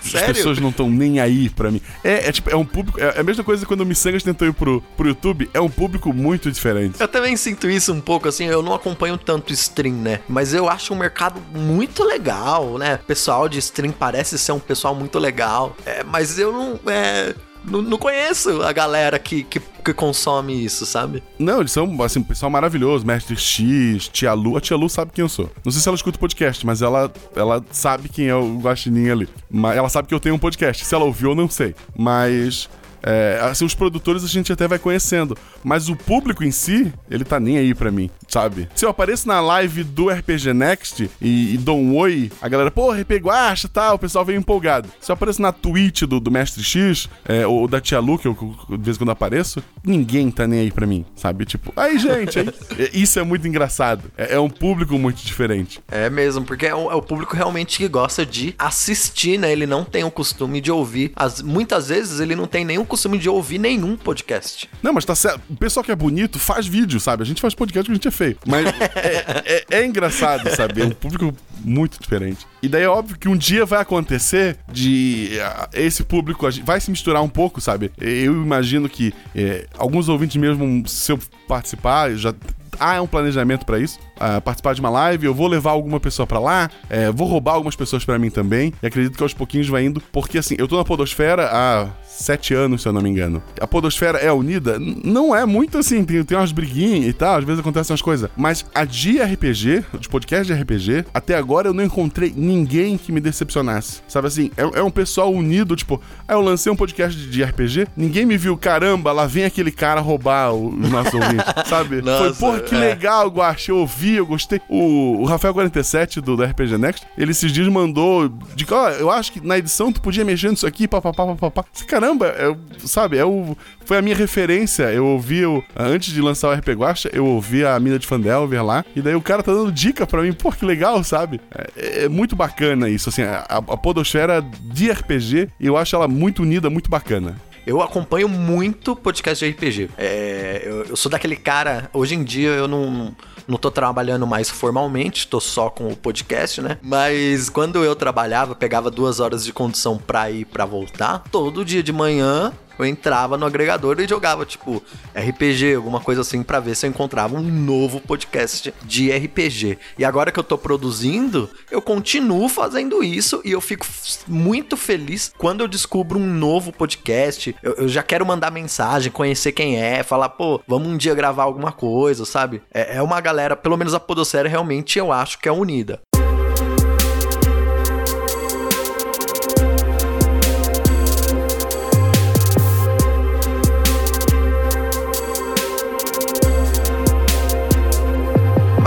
As Sério? pessoas não estão nem aí pra mim. É, é tipo, é um público. É a mesma coisa quando o Missangas tentou ir pro, pro YouTube. É um público muito diferente. Eu também sinto isso um pouco, assim, eu não acompanho tanto stream, né? Mas eu acho um mercado muito legal, né? O pessoal de stream parece ser um pessoal muito legal. É, mas eu não. É, não, não conheço a galera que, que, que consome isso, sabe? Não, eles são, assim, um pessoal maravilhoso. Mestre X, Tia Lu. A Tia Lu sabe quem eu sou. Não sei se ela escuta o podcast, mas ela, ela sabe quem é o Guaxinim ali. Mas ela sabe que eu tenho um podcast. Se ela ouviu, eu não sei. Mas. É, assim, os produtores a gente até vai conhecendo. Mas o público em si, ele tá nem aí pra mim, sabe? Se eu apareço na live do RPG Next e, e dou um oi, a galera, pô, RP Guacha e tal, o pessoal vem empolgado. Se eu apareço na Twitch do, do Mestre X, é, ou da Tia Lu, que eu, que eu de vez em quando apareço, ninguém tá nem aí pra mim, sabe? Tipo, aí, gente, aí, isso é muito engraçado. É, é um público muito diferente. É mesmo, porque é o, é o público realmente que gosta de assistir, né? Ele não tem o costume de ouvir. As, muitas vezes ele não tem nem o costume de ouvir nenhum podcast. Não, mas tá certo. O pessoal que é bonito faz vídeo, sabe? A gente faz podcast que a gente é feio. Mas é, é- é engraçado, sabe? É um público muito diferente. E daí é óbvio que um dia vai acontecer de ah, esse público vai se misturar um pouco, sabe? Eu imagino que é, alguns ouvintes mesmo, se eu participar, já há um planejamento pra isso. ah, participar de uma live, eu vou levar alguma pessoa pra lá, é, vou roubar algumas pessoas pra mim também. E acredito que aos pouquinhos vai indo, porque assim, eu tô na Podosfera há sete anos, se eu não me engano. A Podosfera é unida? Não é muito assim, tem, tem umas briguinhas e tal, às vezes acontecem umas coisas. Mas a de RPG, de podcast de RPG, até agora eu não encontrei ninguém que me decepcionasse. Sabe assim, é, é um pessoal unido, tipo, ah, eu lancei um podcast de, de RPG, ninguém me viu, caramba, lá vem aquele cara roubar o- os nossos ouvintes, sabe? Foi, Nossa, porra, que é. legal, Guache, eu ouvi, eu gostei. O, o Rafael47 do, do RPG Next, ele esses dias mandou de ó, eu acho que na edição tu podia mexer nisso aqui, papapá, papapá. Caramba, é, sabe, é o, foi a minha referência. Eu ouvi, antes de lançar o RP Guacha, eu ouvi a mina de Fandelver lá, e daí o cara tá dando dica pra mim, pô, que legal, sabe? É, é muito bacana isso, assim, a, a podosfera de RPG, eu acho ela muito unida, muito bacana. Eu acompanho muito podcast de RPG. É, eu, eu sou daquele cara. Hoje em dia eu não, não tô trabalhando mais formalmente, tô só com o podcast, né? Mas quando eu trabalhava, pegava duas horas de condução pra ir pra voltar, todo dia de manhã. Eu entrava no agregador e jogava, tipo, RPG, alguma coisa assim, pra ver se eu encontrava um novo podcast de RPG. E agora que eu tô produzindo, eu continuo fazendo isso e eu fico muito feliz quando eu descubro um novo podcast. Eu, eu já quero mandar mensagem, conhecer quem é, falar, pô, vamos um dia gravar alguma coisa, sabe? É, é uma galera, pelo menos a Podosfera realmente eu acho que é unida.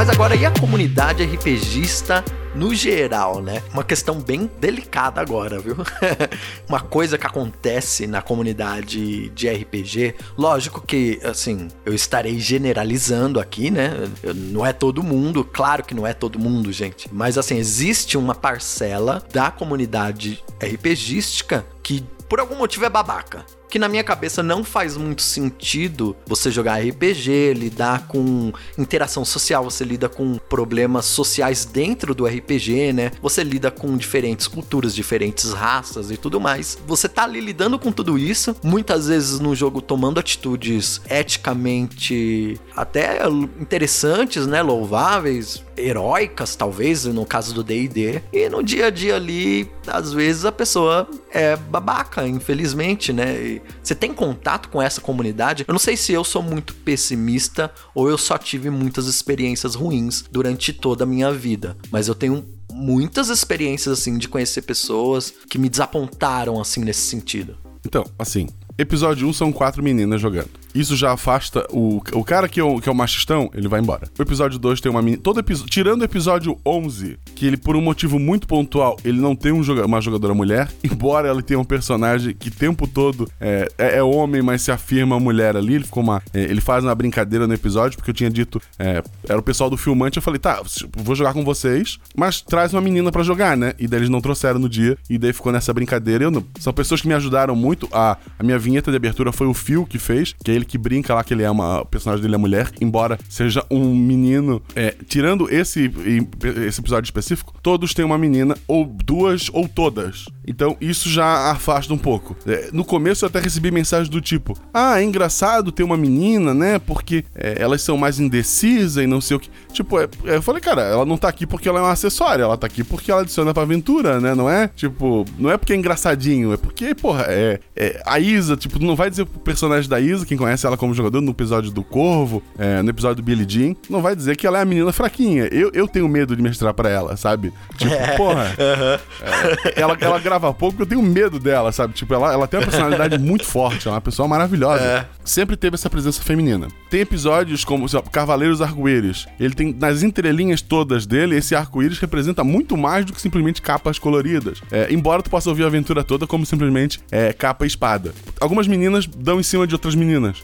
Mas agora, e a comunidade RPGista no geral, né? Uma questão bem delicada agora, viu? Uma coisa que acontece na comunidade de RPG, lógico que, assim, eu estarei generalizando aqui, né? Não é todo mundo, claro que não é todo mundo, gente. Mas, assim, existe uma parcela da comunidade RPGística que, por algum motivo, é babaca que na minha cabeça não faz muito sentido você jogar RPG, lidar com interação social, você lida com problemas sociais dentro do RPG, né? Você lida com diferentes culturas, diferentes raças e tudo mais. Você tá ali lidando com tudo isso, muitas vezes no jogo tomando atitudes eticamente até interessantes, né? Louváveis, heróicas, talvez, no caso do D&D. E no dia a dia ali, às vezes a pessoa é babaca, infelizmente, né? E você tem contato com essa comunidade? Eu não sei se eu sou muito pessimista ou eu só tive muitas experiências ruins durante toda a minha vida, mas eu tenho muitas experiências assim de conhecer pessoas que me desapontaram assim nesse sentido. Então, assim, episódio 1 são quatro meninas jogando. Isso já afasta o, o cara que é o, que é o machistão, ele vai embora. O episódio 2 tem uma menina. Todo episódio. Tirando o episódio 11, que ele, por um motivo muito pontual, ele não tem um joga- uma jogadora mulher, embora ela tenha um personagem que o tempo todo é, é, é homem, mas se afirma mulher ali. Ele ficou uma. é, ele faz uma brincadeira no episódio, porque eu tinha dito. é, era o pessoal do filmante, eu falei, tá, vou jogar com vocês, mas traz uma menina pra jogar, né? E daí eles não trouxeram no dia, e daí ficou nessa brincadeira. Eu não- são pessoas que me ajudaram muito. A, a minha vinheta de abertura foi o Phil que fez, que é ele que brinca lá que ele é uma. O personagem dele é mulher, embora seja um menino. é, tirando esse, esse episódio específico, todos têm uma menina, ou duas, ou todas. Então isso já afasta um pouco. É, no começo eu até recebi mensagem do tipo: Ah, é engraçado ter uma menina, né? Porque é, elas são mais indecisas e não sei o que. Tipo, é, eu falei, cara, ela não tá aqui porque ela é um acessório, ela tá aqui porque ela adiciona pra aventura, né? Não é? Tipo, não é porque é engraçadinho, é porque, porra, é, é a Isa, tipo, não vai dizer pro personagem da Isa, quem conhece ela como jogador, no episódio do Corvo, é, no episódio do Billie Jean, não vai dizer que ela é a menina fraquinha. Eu, eu tenho medo de mestrar pra ela, sabe? Tipo, porra. é, ela, ela grava pouco porque eu tenho medo dela, sabe? Tipo, ela, ela tem uma personalidade muito forte, ela é uma pessoa maravilhosa. Sempre teve essa presença feminina. Tem episódios como, lá, Cavaleiros Arco-Íris. Ele tem, nas entrelinhas todas dele, esse arco-íris representa muito mais do que simplesmente capas coloridas. É, embora tu possa ouvir a aventura toda como simplesmente é, capa e espada. Algumas meninas dão em cima de outras meninas.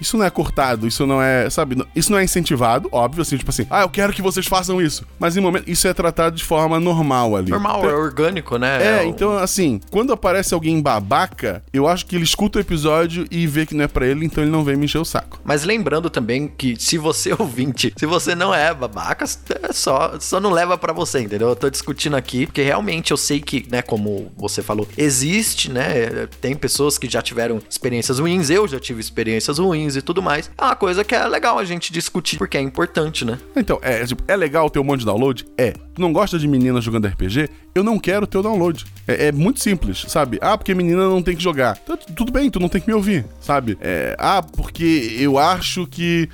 Isso não é cortado, isso não é, sabe? Isso não é incentivado, óbvio, assim, tipo assim, ah, eu quero que vocês façam isso. Mas em momento, isso é tratado de forma normal ali. Normal, Então- é orgânico, né? é, o- então assim, quando aparece alguém babaca, eu acho que ele escuta o episódio e vê que não é pra ele, então ele não vem me encher o saco. Mas lembrando também que se você é ouvinte, se você não é babaca, é só, só não leva pra você, entendeu? Eu tô discutindo aqui, porque realmente eu sei que, né, como você falou, existe, né? Tem pessoas que já tiveram experiências ruins, eu já tive experiências ruins e tudo mais. É uma coisa que é legal a gente discutir, porque é importante, né? Então, é, é legal ter um monte de download? É. Tu não gosta de menina jogando RPG? Eu não quero o download. É, é muito simples, sabe? Ah, porque menina não tem que jogar. Então, tu- tudo bem, tu não tem que me ouvir, sabe? É, ah, porque eu acho que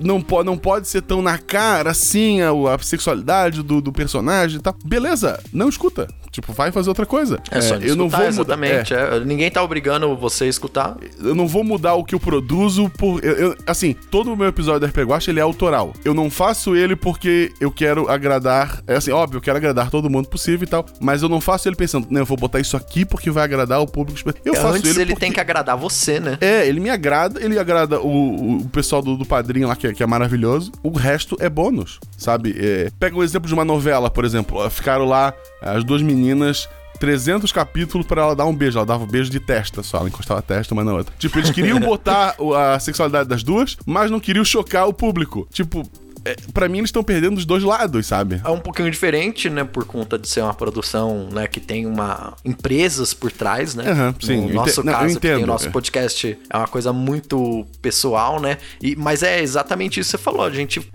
não, po não pode ser tão na cara assim a, a sexualidade do, do personagem e tal. Beleza, não escuta. Tipo, vai fazer outra coisa. É, só eu não vou mudar. exatamente. é. é. Ninguém tá obrigando você a escutar. eu não vou mudar o que eu produzo por. eu- eu- assim, todo o meu episódio da RPG Watch, ele é autoral. Eu não faço ele porque eu quero agradar. É assim, óbvio, eu quero agradar todo mundo possível e tal. Mas eu não faço ele pensando, não, eu vou botar isso aqui porque vai agradar o público. espe-". Eu faço Antes ele. ele porque- tem que agradar você, né? É, ele me agrada, ele agrada o, o pessoal do, do padrinho lá, que é, que é maravilhoso. O resto é bônus, sabe? É, pega o exemplo de uma novela, por exemplo. Ficaram lá as duas meninas. 300 capítulos pra ela dar um beijo. Ela dava um beijo de testa só. Ela encostava a testa uma na outra. Tipo, eles queriam botar a sexualidade das duas, mas não queriam chocar o público. Tipo, é, pra mim eles estão perdendo os dois lados, sabe? É um pouquinho diferente, né? Por conta de ser uma produção, né? Que tem uma... Empresas por trás, né? Aham, sim, No nosso não, caso, tem o nosso é. podcast é uma coisa muito pessoal, né? E, mas é exatamente isso que você falou. A gente...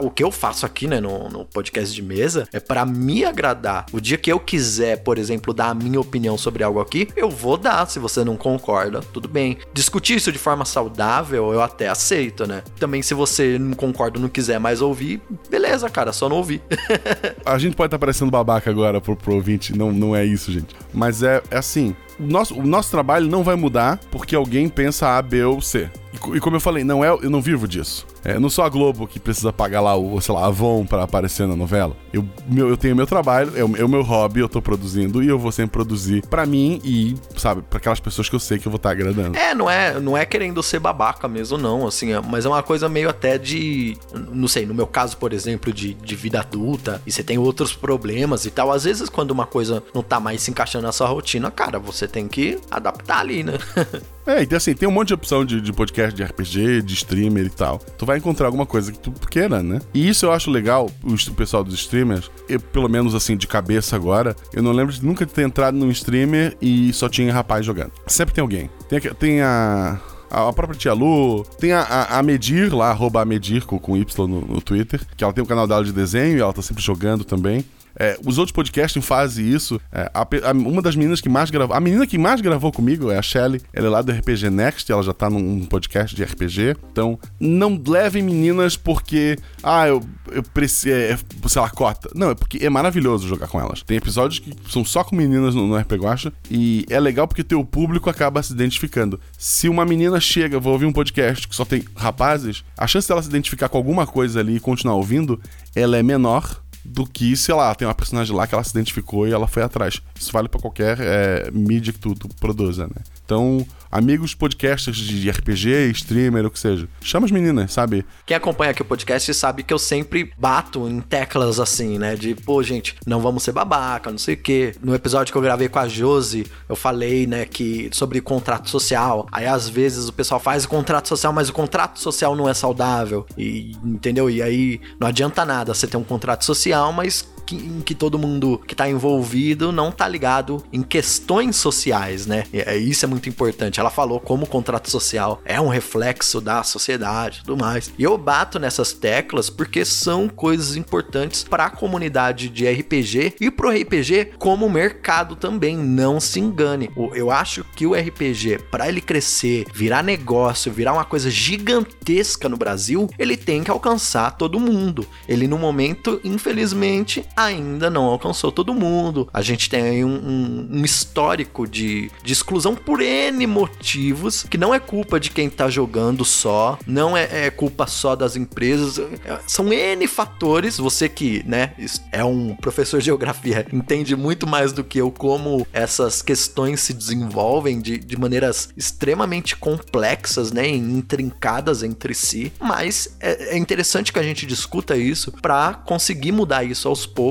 O que eu faço aqui, né? No, no podcast de mesa é pra me agradar. O dia que eu quiser, por exemplo, dar a minha opinião sobre algo aqui, eu vou dar. Se você não concorda, tudo bem. Discutir isso de forma saudável, eu até aceito, né? Também se você não concorda, não quiser mais ouvir, beleza, cara, só não ouvir. A gente pode estar parecendo babaca agora pro, pro ouvinte, não, não é isso, gente. Mas é, é assim, o nosso, o nosso trabalho não vai mudar porque alguém pensa A, B ou C. E, e como eu falei, não é, eu não vivo disso. É, não sou a Globo que precisa pagar lá o, sei lá, Avon pra aparecer na novela. Eu, meu, eu tenho meu trabalho, é o, é o meu hobby, eu tô produzindo e eu vou sempre produzir pra mim e, sabe, pra aquelas pessoas que eu sei que eu vou estar agradando. É, não é, não é querendo ser babaca mesmo, não, assim, é- mas é uma coisa meio até de, não sei, no meu caso, por exemplo, de, de vida adulta, e você tem outros problemas e tal, às vezes quando uma coisa não tá mais se encaixando na sua rotina, cara, você tem que adaptar ali, né? É, então assim, tem um monte de opção de, de podcast de RPG, de streamer e tal. Tu vai encontrar alguma coisa que tu queira, né? E isso eu acho legal, o, pessoal dos streamers, eu, pelo menos assim, de cabeça agora, eu não lembro de nunca ter entrado num streamer e só tinha rapaz jogando. Sempre tem alguém. Tem, a- tem a. A própria Tia Lu, tem a, a, a Medir lá, arroba Medir com, com Y no, no Twitter, que ela tem um canal dela de desenho e ela tá sempre jogando também. É, os outros podcasts fazem isso. É, a a- uma das meninas que mais gravou. A menina que mais gravou comigo é a Shelly. Ela é lá do RPG Next. Ela já tá num podcast de RPG. Então, não levem meninas porque. Ah, eu, eu preciso. É, sei lá, cota. Não, é porque é maravilhoso jogar com elas. Tem episódios que são só com meninas no, no RPG Guacha. E é legal porque teu público acaba se identificando. Se uma menina chega, vou ouvir um podcast que só tem rapazes, a chance dela se identificar com alguma coisa ali e continuar ouvindo, ela é menor do que, sei lá, tem uma personagem lá que ela se identificou e ela foi atrás. Isso vale pra qualquer é, mídia que tu, tu produza, né? Então, amigos podcasters de RPG, streamer, o que seja, chama as meninas, sabe? Quem acompanha aqui o podcast sabe que eu sempre bato em teclas assim, né? De, pô, gente, não vamos ser babaca, não sei o quê. No episódio que eu gravei com a Josi, eu falei, né, que sobre contrato social. Aí às vezes o pessoal faz o contrato social, mas o contrato social não é saudável. E entendeu? E aí não adianta nada você ter um contrato social, mas que, em que todo mundo que tá envolvido não tá ligado em questões sociais, né? E, é, isso é muito importante. Ela falou como o contrato social é um reflexo da sociedade e tudo mais. E eu bato nessas teclas porque são coisas importantes para a comunidade de RPG e pro RPG como mercado também. Não se engane. Eu acho que o RPG, para ele crescer, virar negócio, virar uma coisa gigantesca no Brasil, ele tem que alcançar todo mundo. Ele, no momento, infelizmente, ainda não alcançou todo mundo. A gente tem aí um, um, um histórico de, de exclusão por N motivos, que não é culpa de quem tá jogando só, não é, é culpa só das empresas, é, são N fatores. Você que, né, é um professor de geografia, entende muito mais do que eu como essas questões se desenvolvem de, de maneiras extremamente complexas, né, intrincadas entre si, mas é, é interessante que a gente discuta isso para conseguir mudar isso aos poucos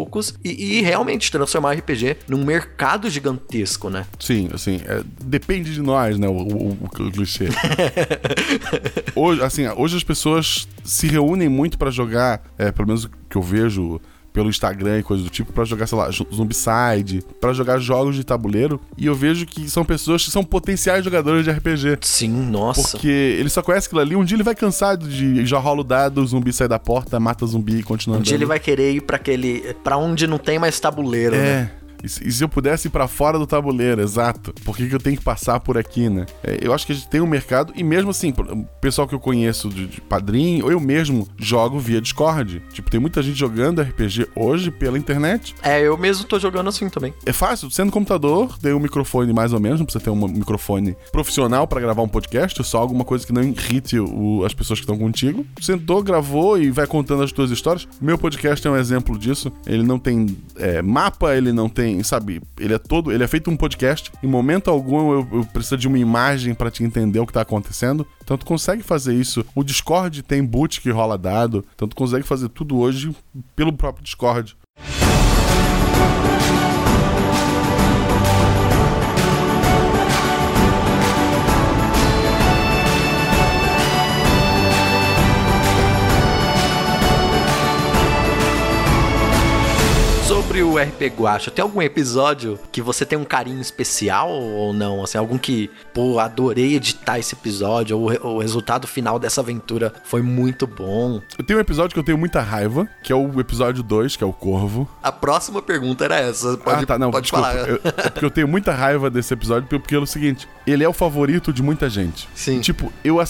e, e, realmente transformar o RPG num mercado gigantesco, né? Sim, assim, é, depende de nós, né, o, o, o, o clichê. hoje, assim, hoje as pessoas se reúnem muito para jogar, é, pelo menos que eu vejo pelo Instagram e coisas do tipo para jogar, sei lá, Zombicide, para jogar jogos de tabuleiro. E eu vejo que são pessoas que são potenciais jogadores de RPG. Sim, nossa. Porque ele só conhece aquilo ali, um dia ele vai cansar de já rola o dado, o zumbi sai da porta, mata o zumbi e continua andando. Um dia ele vai querer ir para aquele para onde não tem mais tabuleiro, é. né? E se, eu pudesse ir para fora do tabuleiro, exato. Por que, que eu tenho que passar por aqui, né? É, eu acho que a gente tem um mercado, e mesmo assim, o pessoal que eu conheço de, de padrinho, ou eu mesmo jogo via Discord. Tipo, tem muita gente jogando RPG hoje pela internet. É, eu mesmo tô jogando assim também. É fácil, sendo computador, tem um microfone mais ou menos, não precisa ter um microfone profissional para gravar um podcast, só alguma coisa que não irrite o, as pessoas que estão contigo. Sentou, gravou e vai contando as tuas histórias. Meu podcast é um exemplo disso. Ele não tem é, mapa, ele não tem sabe, ele é todo, ele é feito um podcast. Em momento algum eu, eu preciso de uma imagem para te entender o que tá acontecendo. Então tu consegue fazer isso. O Discord tem boot que rola dado. Então tu consegue fazer tudo hoje pelo próprio Discord. Sobre o RP Guacha, tem algum episódio que você tem um carinho especial ou não? Assim, algum que, pô, adorei editar esse episódio, ou o resultado final dessa aventura foi muito bom. Eu tenho um episódio que eu tenho muita raiva, que é o episódio 2, que é o Corvo. A próxima pergunta era essa. Pode, ah, tá, não, pode desculpa. falar. Eu, é porque eu tenho muita raiva desse episódio, porque é o seguinte, ele é o favorito de muita gente. Sim. Tipo, eu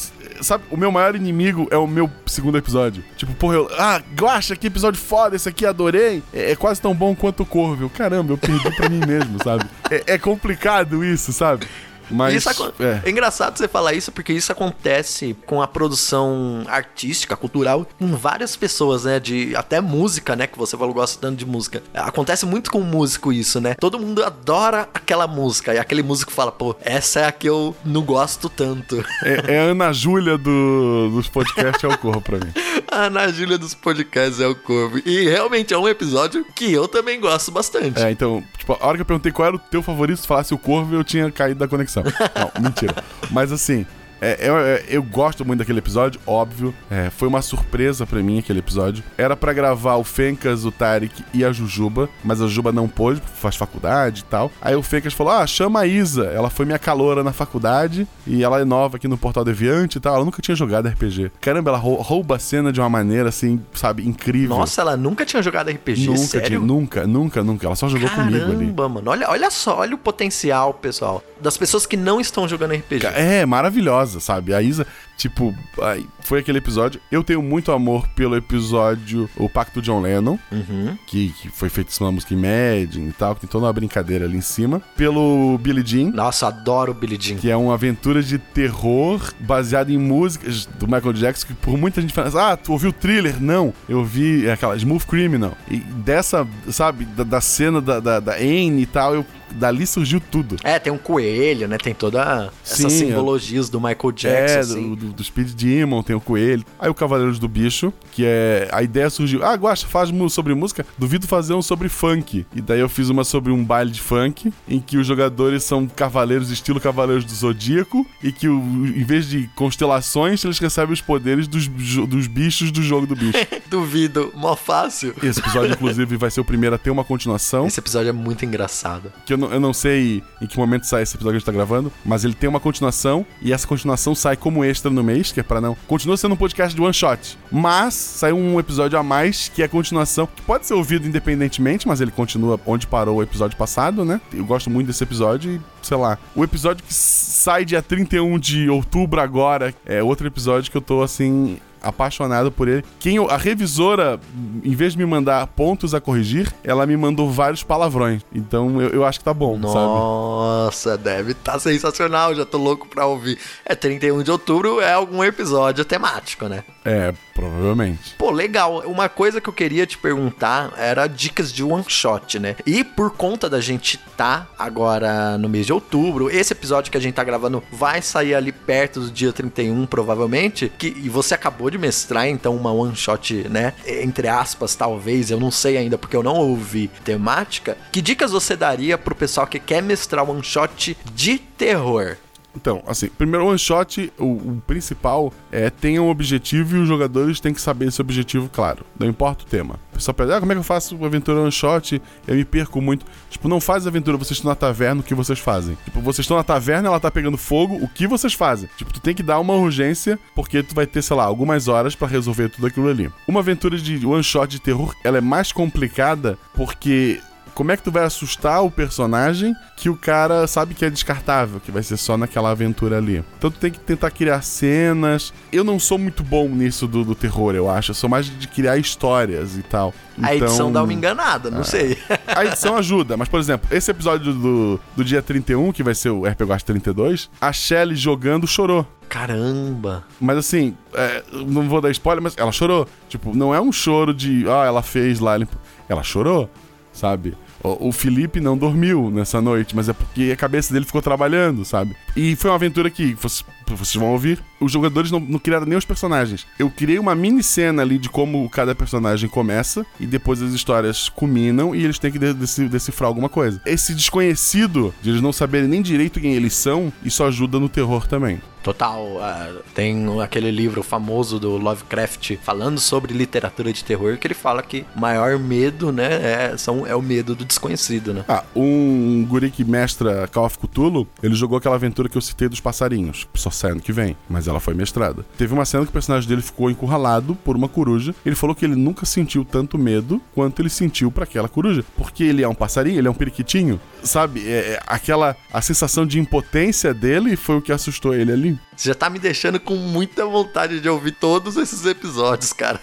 sabe, o meu maior inimigo é o meu segundo episódio. Tipo, porra, eu, ah, Guacha, que episódio foda, esse aqui adorei. É, é quase tão bom quanto o Corvo. Caramba, eu perdi pra mim mesmo, sabe? É, é complicado isso, sabe? Mas é. é. engraçado você falar isso porque isso acontece com a produção artística, cultural, com várias pessoas, né? De até música, né? Que você falou gosta tanto de música. Acontece muito com o músico isso, né? Todo mundo adora aquela música e aquele músico fala, pô, essa é a que eu não gosto tanto. É, é a Ana Júlia do, dos podcasts é o corvo pra mim. A Ana Júlia dos podcasts é o corvo. E realmente é um episódio que eu também gosto bastante. É, então, tipo, a hora que eu perguntei qual era o teu favorito, se falasse o corvo, eu tinha caído da conexão. Não, mentira. Mas assim, é, eu, é, eu, gosto muito daquele episódio, óbvio. É, foi uma surpresa para mim aquele episódio. Era para gravar o Fencas, o Tarek e a Jujuba, mas a Jujuba não pôde, faz faculdade e tal. Aí o Fencas falou: Ah, chama a Isa. Ela foi minha caloura na faculdade e ela é nova aqui no Portal Deviante e tal. Ela nunca tinha jogado RPG. Caramba, ela rouba a cena de uma maneira assim, sabe, incrível. Nossa, ela nunca tinha jogado RPG, nunca sério? Tinha, nunca, nunca, nunca. Ela só jogou Caramba, comigo ali. Caramba, mano. Olha, olha só, olha o potencial, pessoal, das pessoas que não estão jogando RPG. É, maravilhosa, sabe? A Isa Tipo, foi aquele episódio. Eu tenho muito amor pelo episódio O Pacto John Lennon, uhum. que, que foi feito uma música Imagine e tal, que tem toda uma brincadeira ali em cima. Pelo Billy Jean. Nossa, adoro o Billy Jean. Que é uma aventura de terror baseada em músicas do Michael Jackson, que por muita gente fala, ah, tu ouviu o thriller? Não, eu ouvi aquela Smooth Criminal. E dessa, sabe, da, da cena da, da, da Anne e tal, eu dali surgiu tudo. É, tem um coelho, né? Tem toda essas Sim, simbologias do Michael Jackson. É, assim. do, do, Speed Demon, tem o coelho. Aí o Cavaleiros do Bicho, que é. A ideia surgiu. Ah, Guacha, faz sobre música? Duvido fazer um sobre funk. E daí eu fiz uma sobre um baile de funk, em que os jogadores são cavaleiros, estilo Cavaleiros do Zodíaco, e que o, em vez de constelações, eles recebem os poderes dos, dos bichos do jogo do bicho. Duvido, mó fácil. Esse episódio, inclusive, vai ser o primeiro a ter uma continuação. Esse episódio é muito engraçado. Que eu não, eu não sei em que momento sai esse episódio que a gente tá gravando, mas ele tem uma continuação e essa continuação sai como extra no mês, que é pra não. Continua sendo um podcast de one shot, mas sai um episódio a mais que é a continuação, que pode ser ouvido independentemente, mas ele continua onde parou o episódio passado, né? Eu gosto muito desse episódio e, sei lá, o episódio que sai dia 31 de outubro agora é outro episódio que eu tô assim apaixonado por ele. Quem eu- a revisora, em vez de me mandar pontos a corrigir, ela me mandou vários palavrões. Então eu, eu acho que tá bom, sabe? Nossa, deve estar sensacional, já tô louco pra ouvir. É 31 de outubro, é algum episódio temático, né? É, provavelmente. Pô, legal. Uma coisa que eu queria te perguntar era dicas de one shot, né? E por conta da gente tá agora no mês de outubro, esse episódio que a gente tá gravando vai sair ali perto do dia 31, provavelmente. Que, e você acabou de mestrar, então, uma one shot, né? Entre aspas, talvez, eu não sei ainda porque eu não ouvi temática. Que dicas você daria pro pessoal que quer mestrar one shot de terror? Então, assim, primeiro one shot, o, o principal é tenha um objetivo e os jogadores têm que saber esse objetivo claro. Não importa o tema. O pessoal pede, ah, como é que eu faço aventura one shot? Eu me perco muito. Tipo, não faz aventura, vocês estão na taverna, o que vocês fazem? Tipo, vocês estão na taverna, ela tá pegando fogo, o que vocês fazem? Tipo, tu tem que dar uma urgência, porque tu vai ter, sei lá, algumas horas pra resolver tudo aquilo ali. Uma aventura de one shot de terror, ela é mais complicada porque como é que tu vai assustar o personagem que o cara sabe que é descartável, que vai ser só naquela aventura ali? Então tu tem que tentar criar cenas. Eu não sou muito bom nisso do, do terror, eu acho. Eu sou mais de criar histórias e tal. A edição Então, dá uma enganada, não sei. a edição ajuda, mas, por exemplo, esse episódio do, do dia 31, que vai ser o RPG Watch 32, a Shelly jogando chorou. Caramba. Mas assim, é, não vou dar spoiler, mas ela chorou. Tipo, não é um choro de, ah, ela fez lá. Ela chorou, sabe? O, Felipe não dormiu nessa noite, mas é porque a cabeça dele ficou trabalhando, sabe? E foi uma aventura que, vocês vão ouvir, os jogadores não, não criaram nem os personagens. Eu criei uma mini cena ali de como cada personagem começa, e depois as histórias culminam e eles têm que de- deci- decifrar alguma coisa. Esse desconhecido, de eles não saberem nem direito quem eles são, isso ajuda no terror também. Total, ah, tem aquele livro famoso do Lovecraft falando sobre literatura de terror que ele fala que o maior medo, né, é, são, é o medo do desconhecido, né? Ah, um guri que mestra Call of Cthulhu, ele jogou aquela aventura que eu citei dos passarinhos. Só sai ano que vem, mas ela foi mestrada. Teve uma cena que o personagem dele ficou encurralado por uma coruja. Ele falou que ele nunca sentiu tanto medo quanto ele sentiu pra aquela coruja. Porque ele é um passarinho, ele é um periquitinho. Sabe, é, é aquela a sensação de impotência dele foi o que assustou ele ali. Você já tá me deixando com muita vontade de ouvir todos esses episódios, cara.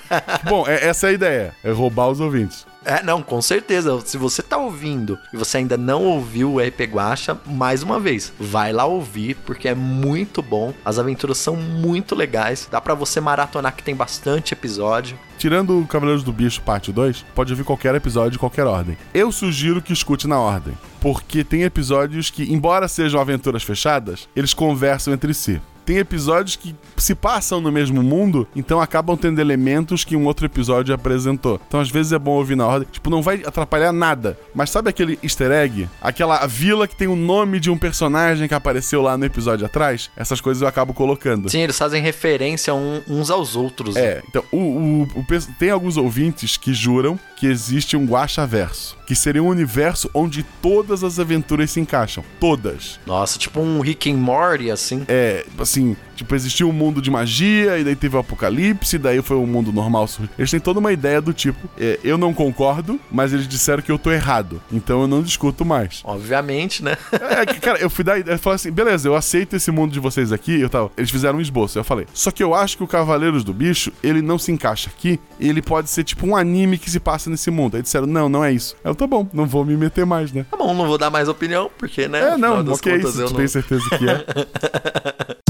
Bom, é- essa é a ideia, é roubar os ouvintes. É, não, com certeza. Se você tá ouvindo e você ainda não ouviu o RP Guacha, mais uma vez, vai lá ouvir, porque é muito bom. As aventuras são muito legais. Dá pra você maratonar que tem bastante episódio. Tirando o Cavaleiros do Bicho parte 2, pode ouvir qualquer episódio de qualquer ordem. Eu sugiro que escute na ordem, porque tem episódios que, embora sejam aventuras fechadas, eles conversam entre si. Tem episódios que se passam no mesmo mundo, então acabam tendo elementos que um outro episódio apresentou. Então às vezes é bom ouvir na ordem. Tipo, não vai atrapalhar nada. Mas sabe aquele easter egg? Aquela vila que tem o nome de um personagem que apareceu lá no episódio atrás? Essas coisas eu acabo colocando. Sim, eles fazem referência uns aos outros. É, então, o, o- o tem alguns ouvintes que juram que existe um Guaxaverso, que seria um universo onde todas as aventuras se encaixam. Todas. Nossa, tipo um Rick and Morty, assim. É, assim, tipo, existiu um mundo de magia, e daí teve o apocalipse, daí foi um mundo normal. Eles têm toda uma ideia do tipo, é, eu não concordo, mas eles disseram que eu tô errado, então eu não discuto mais. Obviamente, né? É, que, cara, eu fui dar ideia, eu falei assim, beleza, eu aceito esse mundo de vocês aqui, eu tava, eles fizeram um esboço, eu falei, só que eu acho que o Cavaleiros do Bicho, ele não se encaixa aqui, ele pode ser tipo um anime que se passa nesse mundo. Aí disseram, não, não é isso. Eu, tá bom, não vou me meter mais, né? Tá bom, não vou dar mais opinião, porque, né? É, não, ok, se eu não- tem certeza que é.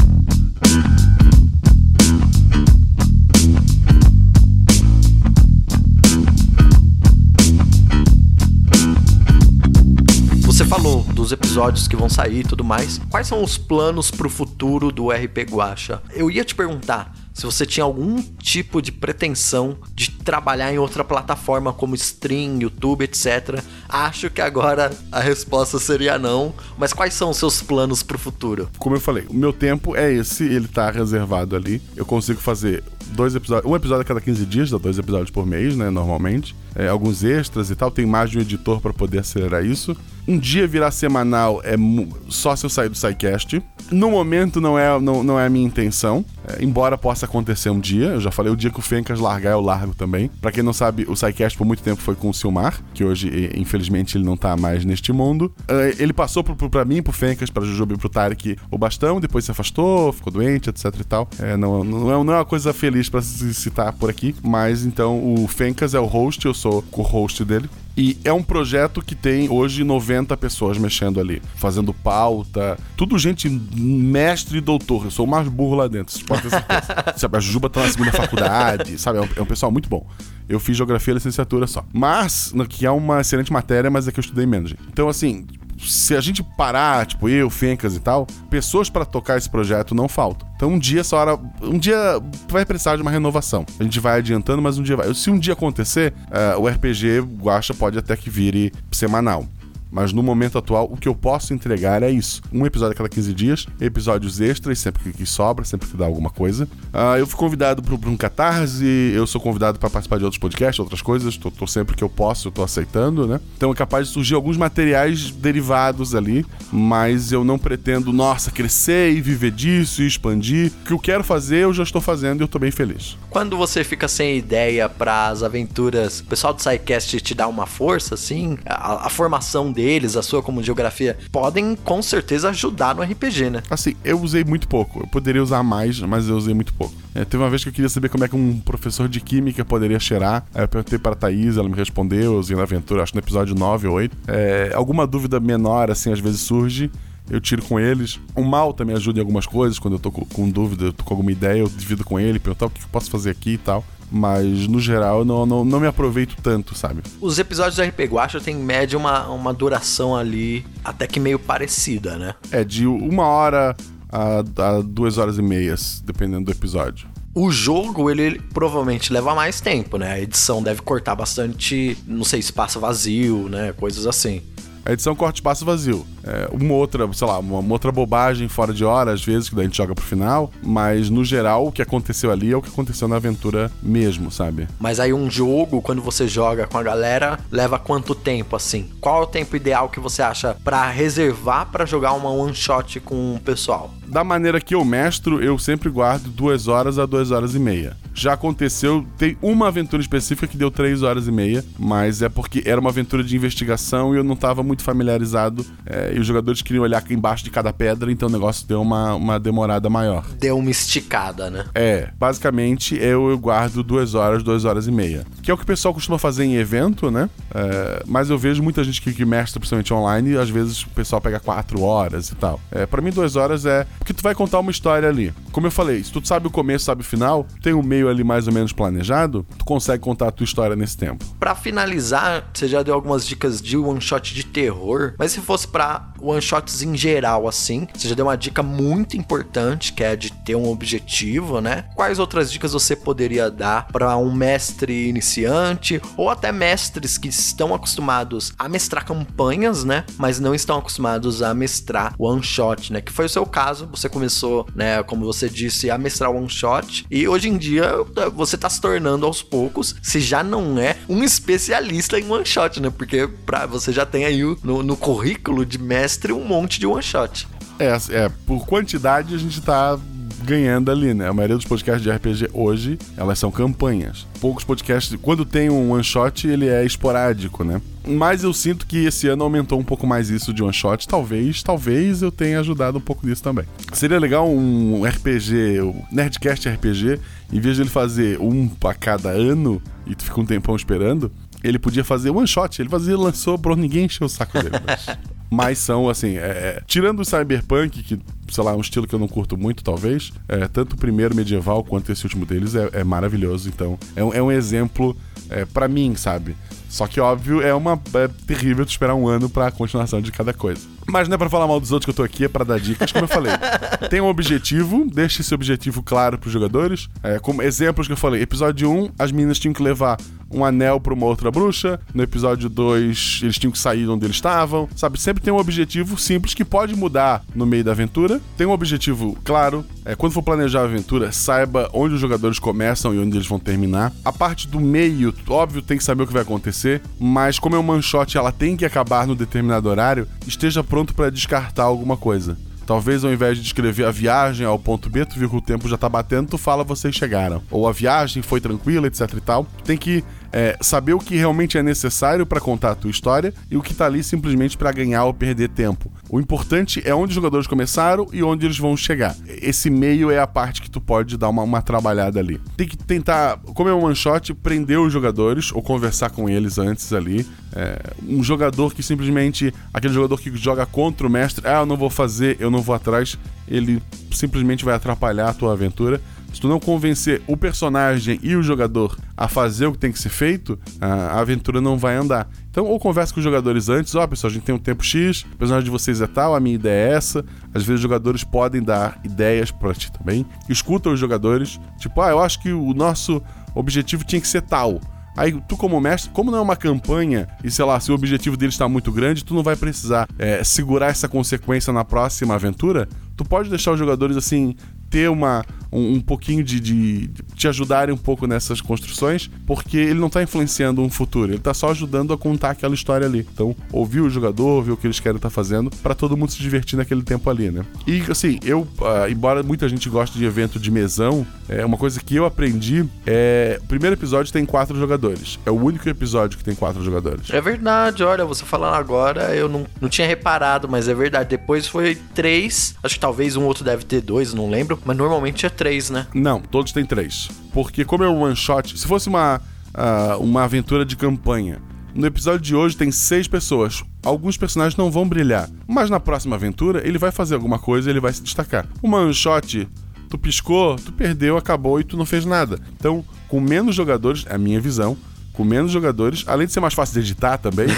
dos episódios que vão sair e tudo mais. Quais são os planos pro futuro do RP Guacha? Eu ia te perguntar se você tinha algum tipo de pretensão de trabalhar em outra plataforma como stream, YouTube, etc. Acho que agora a resposta seria não, mas quais são os seus planos pro futuro? Como eu falei, o meu tempo é esse, ele tá reservado ali. Eu consigo fazer dois episódios, um episódio a cada 15 dias, dá dois episódios por mês, né, normalmente. É, alguns extras e tal, tem mais de um editor pra poder acelerar isso. Um dia virar semanal é só se eu sair do SciCast. No momento não é, não, não é a minha intenção. É, embora possa acontecer um dia. Eu já falei, o dia que o Fencas largar, eu largo também. Pra quem não sabe, o SciCast por muito tempo foi com o Silmar, que hoje, infelizmente, ele não tá mais neste mundo. É, ele passou pro, pra mim, pro Fencas, pra Jujuba e pro Tarek o bastão, depois se afastou, ficou doente, etc e tal. É, não, não, é, não é uma coisa feliz pra se citar por aqui, mas então o Fencas é o host, eu sou co-host dele. E é um projeto que tem hoje 90 pessoas mexendo ali, fazendo pauta, tudo gente mestre e doutor. Eu sou o mais burro lá dentro, vocês podem ter certeza. sabe, a Jujuba tá na segunda faculdade, sabe? É um, é um pessoal muito bom. Eu fiz geografia e licenciatura só. Mas, que é uma excelente matéria, mas é que eu estudei menos. gente. Então, assim, se a gente parar, tipo eu, Fencas e tal, pessoas pra tocar esse projeto não faltam. Então um dia essa hora, um dia vai precisar de uma renovação. A gente vai adiantando, mas um dia vai. Se um dia acontecer, eh, o RPG Guacha pode até que vire semanal. Mas no momento atual, o que eu posso entregar é isso. Um episódio a cada 15 dias, episódios extras, sempre que, sobra, sempre que dá alguma coisa. Ah, eu fui convidado para um Catarse, eu sou convidado para participar de outros podcasts, outras coisas. Tô, tô sempre que eu posso, eu tô aceitando, né? Então é capaz de surgir alguns materiais derivados ali, mas eu não pretendo, nossa, crescer e viver disso e expandir. O que eu quero fazer, eu já estou fazendo e eu tô bem feliz. Quando você fica sem ideia pras aventuras, o pessoal do SciCast te dá uma força, assim? A, a formação deles, a sua como geografia, podem com certeza ajudar no RPG, né? Assim, eu usei muito pouco. Eu poderia usar mais, mas eu usei muito pouco. É, teve uma vez que eu queria saber como é que um professor de química poderia cheirar. Aí eu perguntei para Thaís, ela me respondeu, eu usei na aventura, acho no episódio 9 ou 8. É, alguma dúvida menor, assim, às vezes surge. Eu tiro com eles. O mal também ajuda em algumas coisas. Quando eu tô com, com dúvida, eu tô com alguma ideia, eu divido com ele, perguntar o que eu posso fazer aqui e tal. Mas, no geral, eu não, não, não me aproveito tanto, sabe? Os episódios do RP Guacha tem em média uma, uma duração ali até que meio parecida, né? É de uma hora a, a duas horas e meias, dependendo do episódio. O jogo, ele provavelmente leva mais tempo, né? A edição deve cortar bastante, não sei, espaço vazio, né? Coisas assim. A edição corta espaço vazio. É, uma outra, sei lá, uma, uma outra bobagem fora de hora, às vezes, que daí a gente joga pro final. Mas, no geral, o que aconteceu ali é o que aconteceu na aventura mesmo, sabe? Mas aí um jogo, quando você joga com a galera, leva quanto tempo assim? Qual é o tempo ideal que você acha pra reservar pra jogar uma one shot com o pessoal? Da maneira que eu mestro, eu sempre guardo duas horas a duas horas e meia. Já aconteceu, tem uma aventura específica que deu três horas e meia, mas é porque era uma aventura de investigação e eu não tava muito familiarizado. é, e os jogadores queriam olhar embaixo de cada pedra, então o negócio deu uma, uma demorada maior. Deu uma esticada, né? É, basicamente eu, eu guardo duas horas, duas horas e meia. Que é o que o pessoal costuma fazer em evento, né? É, mas eu vejo muita gente que, que mestra, principalmente online, e às vezes o pessoal pega quatro horas e tal. É, para mim, duas horas é. Porque tu vai contar uma história ali. Como eu falei, se tu sabe o começo, sabe o final, tem o meio ali mais ou menos planejado, tu consegue contar a tua história nesse tempo. Pra finalizar, você já deu algumas dicas de one shot de terror, mas se fosse pra one shots em geral assim, você já deu uma dica muito importante, que é de ter um objetivo, né? Quais outras dicas você poderia dar pra um mestre iniciante ou até mestres que estão acostumados a mestrar campanhas, né, mas não estão acostumados a mestrar one shot, né? Que foi o seu caso, você começou, né, como você disse, a mestrar one shot e hoje em dia você tá se tornando aos poucos, se já não é um especialista em one shot, né? Porque pra, você já tem aí no, no currículo de mestre um monte de one shot. É, é, por quantidade a gente tá ganhando ali, né? A maioria dos podcasts de RPG hoje, elas são campanhas. Poucos podcasts, quando tem um one shot, ele é esporádico, né? Mas eu sinto que esse ano aumentou um pouco mais isso de one shot. Talvez, talvez eu tenha ajudado um pouco disso também. Seria legal um RPG, o Nerdcast RPG, em vez de ele fazer um a cada ano e tu fica um tempão esperando, ele podia fazer one shot. Ele fazia, lançou, pronto, ninguém encheu o saco dele. Mas... Mas são, assim, é, é, tirando o Cyberpunk, que, sei lá, é um estilo que eu não curto muito, talvez, é, tanto o primeiro medieval quanto esse último deles é, é maravilhoso. Então, é, um- é um exemplo é, para mim, sabe? Só que, óbvio, é uma é terrível tu esperar um ano pra continuação de cada coisa. Mas não é pra falar mal dos outros que eu tô aqui, é pra dar dicas, como eu falei. Tem um objetivo, deixa esse objetivo claro pros jogadores. É, como exemplos que eu falei, episódio 1, as meninas tinham que levar um anel pra uma outra bruxa. No episódio 2, eles tinham que sair de onde eles estavam. Sabe, sempre tem um objetivo simples que pode mudar no meio da aventura. Tem um objetivo claro. É, quando for planejar a aventura, saiba onde os jogadores começam e onde eles vão terminar. A parte do meio, óbvio, tem que saber o que vai acontecer, mas como é um shot, ela tem que acabar no determinado horário, esteja pronto para descartar alguma coisa. Talvez ao invés de descrever a viagem ao ponto B, tu viu que o tempo já tá batendo, tu fala vocês chegaram. Ou a viagem foi tranquila, etc e tal. Tem que é, saber o que realmente é necessário para contar a tua história e o que tá ali simplesmente para ganhar ou perder tempo. O importante é onde os jogadores começaram e onde eles vão chegar. Esse meio é a parte que tu pode dar uma, uma trabalhada ali. Tem que tentar, como é um one shot, prender os jogadores ou conversar com eles antes ali. É, um jogador que simplesmente. Aquele jogador que joga contra o mestre, ah, eu não vou fazer, eu não vou atrás, ele simplesmente vai atrapalhar a tua aventura. Se tu não convencer o personagem e o jogador a fazer o que tem que ser feito, a aventura não vai andar. Então, ou conversa com os jogadores antes, ó, oh, pessoal, a gente tem um tempo X, o personagem de vocês é tal, a minha ideia é essa. Às vezes os jogadores podem dar ideias para ti também. Escuta os jogadores, tipo, ah, eu acho que o nosso objetivo tinha que ser tal. Aí tu, como mestre, como não é uma campanha, e sei lá, se o objetivo dele está muito grande, tu não vai precisar é, segurar essa consequência na próxima aventura. Tu pode deixar os jogadores assim ter uma, um, um pouquinho de, de, de, te ajudarem um pouco nessas construções, porque ele não tá influenciando um futuro, ele tá só ajudando a contar aquela história ali. Então, ouvir o jogador, ouvir o que eles querem estar tá fazendo, para todo mundo se divertir naquele tempo ali, né? E assim, eu, uh, embora muita gente goste de evento de mesão, é uma coisa que eu aprendi é. O primeiro episódio tem quatro jogadores. É o único episódio que tem quatro jogadores. É verdade, olha, você falando agora, eu não, não tinha reparado, mas é verdade. Depois foi três, acho que talvez um outro deve ter dois, não lembro, mas normalmente é três, né? Não, todos têm três. Porque como é um one shot, se fosse uma, uh, uma aventura de campanha, no episódio de hoje tem seis pessoas. Alguns personagens não vão brilhar, mas na próxima aventura ele vai fazer alguma coisa e ele vai se destacar. Uma one shot, tu piscou, tu perdeu, acabou e tu não fez nada. Então, com menos jogadores, é a minha visão, com menos jogadores, além de ser mais fácil de editar também.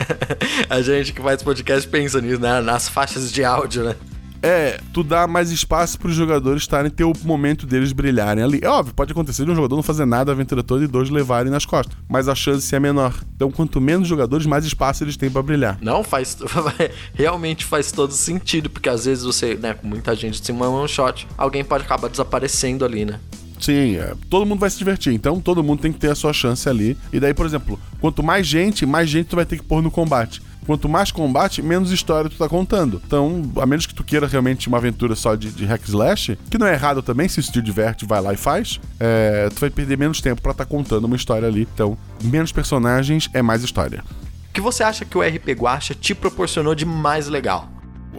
a gente que faz podcast pensa nisso, né? Nas faixas de áudio, né? É tu dá mais espaço para os jogadores estarem ter o momento deles brilharem ali. É óbvio, pode acontecer de um jogador não fazer nada a aventura toda e dois levarem nas costas, mas a chance é menor. Então, quanto menos jogadores, mais espaço eles têm para brilhar. Não faz, realmente faz todo sentido, porque às vezes você, né, com muita gente em um shot, alguém pode acabar desaparecendo ali, né? Sim, é, todo mundo vai se divertir, então todo mundo tem que ter a sua chance ali. E daí, por exemplo, quanto mais gente, mais gente tu vai ter que pôr no combate quanto mais combate, menos história tu tá contando. Então, a menos que tu queira realmente uma aventura só de, de hack slash, que não é errado também, se isso te diverte, vai lá e faz, é, tu vai perder menos tempo para estar tá contando uma história ali. Então, menos personagens é mais história. O que você acha que o RP Guacha te proporcionou de mais legal?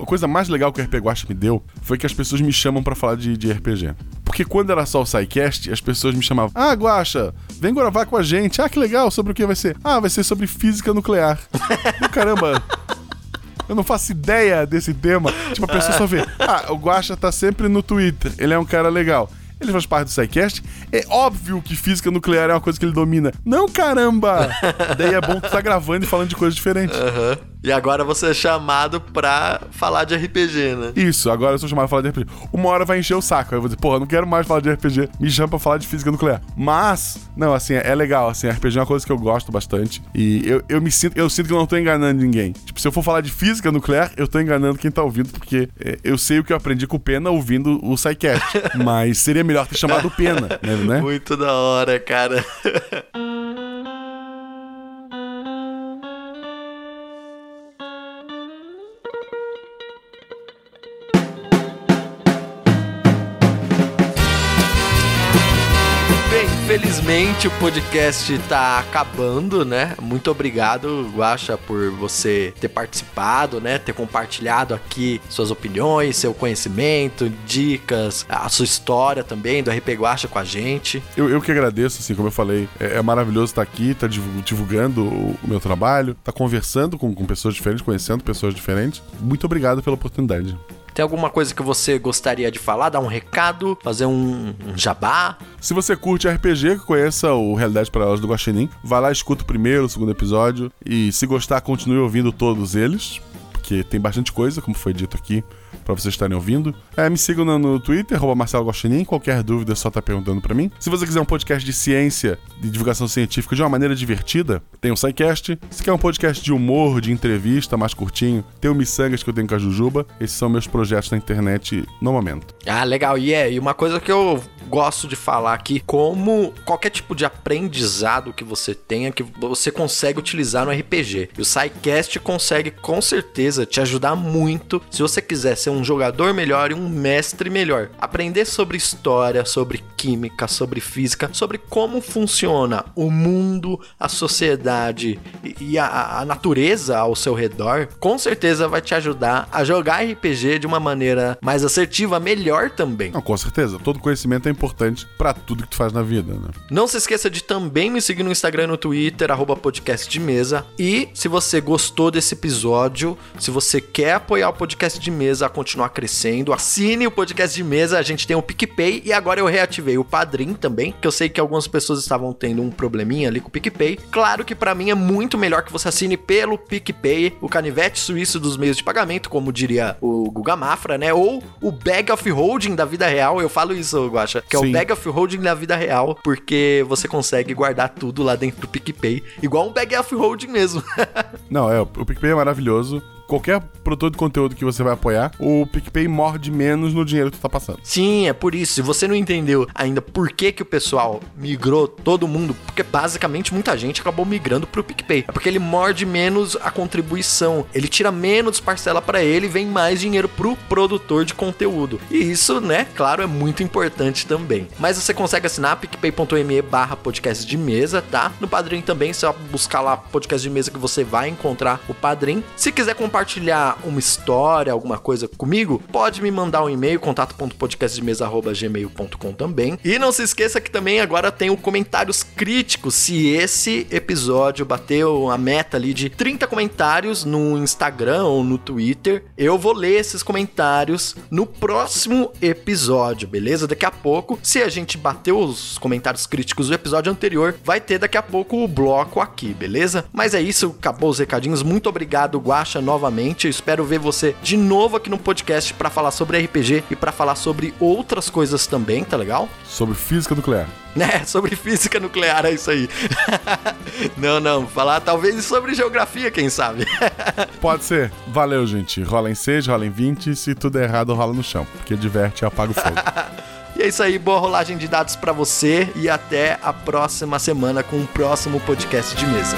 A coisa mais legal que o RP Guacha me deu foi que as pessoas me chamam para falar de, de RPG. Porque quando era só o SciCast, as pessoas me chamavam: Ah, Guacha, vem gravar com a gente. Ah, que legal, sobre o que vai ser? Ah, vai ser sobre física nuclear. caramba. Eu não faço ideia desse tema. Tipo, a pessoa só vê. Ah, o Guacha tá sempre no Twitter. Ele é um cara legal ele faz parte do SciCast. É óbvio que física nuclear é uma coisa que ele domina. Não, caramba! Daí é bom tu tá gravando e falando de coisas diferentes. Uhum. E agora você é chamado pra falar de RPG, né? Isso, agora eu sou chamado pra falar de RPG. Uma hora vai encher o saco. Aí eu vou dizer, porra, não quero mais falar de RPG. Me chama pra falar de física nuclear. Mas, não, assim, é legal. Assim, RPG é uma coisa que eu gosto bastante. E eu, eu me sinto, eu sinto que eu não tô enganando ninguém. Tipo, se eu for falar de física nuclear, eu tô enganando quem tá ouvindo, porque é, eu sei o que eu aprendi com o Pena ouvindo o SciCast. Mas seria melhor ter chamado Pena, né? Muito da hora, cara. Infelizmente o podcast tá acabando, né? Muito obrigado, Guaxa, por você ter participado, né? Ter compartilhado aqui suas opiniões, seu conhecimento, dicas, a sua história também do RP Guaxa com a gente. Eu, eu que agradeço, assim, como eu falei, é, é maravilhoso estar aqui, estar tá divulgando o, o, meu trabalho, estar tá conversando com, com pessoas diferentes, conhecendo pessoas diferentes. Muito obrigado pela oportunidade. Tem alguma coisa que você gostaria de falar, dar um recado, fazer um, um jabá? Se você curte RPG, conheça o Realidade Paralelas do Guaxinim, vai lá, escuta o primeiro, o segundo episódio e se gostar, continue ouvindo todos eles, porque tem bastante coisa, como foi dito aqui. Pra vocês estarem ouvindo. É, me sigam no, no Twitter, Guaxinim. Qualquer dúvida é só tá perguntando pra mim. Se você quiser um podcast de ciência, de divulgação científica de uma maneira divertida, tem o SciCast. Se quer um podcast de humor, de entrevista, mais curtinho, tem o Missangas que eu tenho com a Jujuba. Esses são meus projetos na internet no momento. Ah, legal. E é, e uma coisa que eu gosto de falar aqui, como qualquer tipo de aprendizado que você tenha, que você consegue utilizar no RPG. E o SciCast consegue com certeza te ajudar muito se você quiser ser um jogador melhor e um mestre melhor. Aprender sobre história, sobre química, sobre física, sobre como funciona o mundo, a sociedade e- a, a natureza ao seu redor, com certeza vai te ajudar a jogar RPG de uma maneira mais assertiva, melhor também. Não, com certeza. Todo conhecimento é importante pra tudo que tu faz na vida, né? Não se esqueça de também me seguir no Instagram e no Twitter, arroba podcast de mesa. E se você gostou desse episódio, se você quer apoiar o podcast de mesa continuar crescendo, assine o podcast de mesa. A gente tem o PicPay e agora eu reativei o Padrim também, que eu sei que algumas pessoas estavam tendo um probleminha ali com o PicPay. Claro que pra mim é muito melhor que você assine pelo PicPay, o canivete suíço dos meios de pagamento, como diria o Guga Mafra, né? Ou o Bag of Holding da vida real. Eu falo isso, Guaxa, que é o Sim. Bag of Holding da vida real, porque você consegue guardar tudo lá dentro do PicPay, igual um Bag of Holding mesmo. Não, é, o PicPay é maravilhoso. Qualquer produtor de conteúdo que você vai apoiar, o PicPay morde menos no dinheiro que tu tá passando. Sim, é por isso. Se você não entendeu ainda por que, que o pessoal migrou todo mundo, porque basicamente muita gente acabou migrando pro PicPay. É porque ele morde menos a contribuição, ele tira menos parcela pra ele e vem mais dinheiro pro produtor de conteúdo. E isso, né, claro, é muito importante também. Mas você consegue assinar picpay.me barra podcast de mesa, tá? No Padrim também, só buscar lá podcast de mesa que você vai encontrar o Padrim. Se quiser compartilhar uma história, alguma coisa comigo, pode me mandar um e-mail, contato.podcastdemesa.gmail.com também. E não se esqueça que também agora tem o comentários críticos. Se esse episódio bateu a meta ali de 30 comentários no Instagram ou no Twitter, eu vou ler esses comentários no próximo episódio, beleza? Daqui a pouco, se a gente bateu os comentários críticos do episódio anterior, vai ter daqui a pouco o bloco aqui, beleza? Mas é isso, acabou os recadinhos. Muito obrigado, Guaxa, novamente. Eu espero ver você de novo aqui no podcast pra falar sobre RPG e pra falar sobre outras coisas também, tá legal? Sobre física nuclear. Né, sobre física nuclear, é isso aí. não, não, falar talvez sobre geografia, quem sabe. Pode ser. Valeu, gente. Rola em 6, rola em 20. Se tudo é errado, rola no chão. Porque diverte e apaga o fogo. E é isso aí, boa rolagem de dados pra você e até a próxima semana com o próximo podcast de mesa.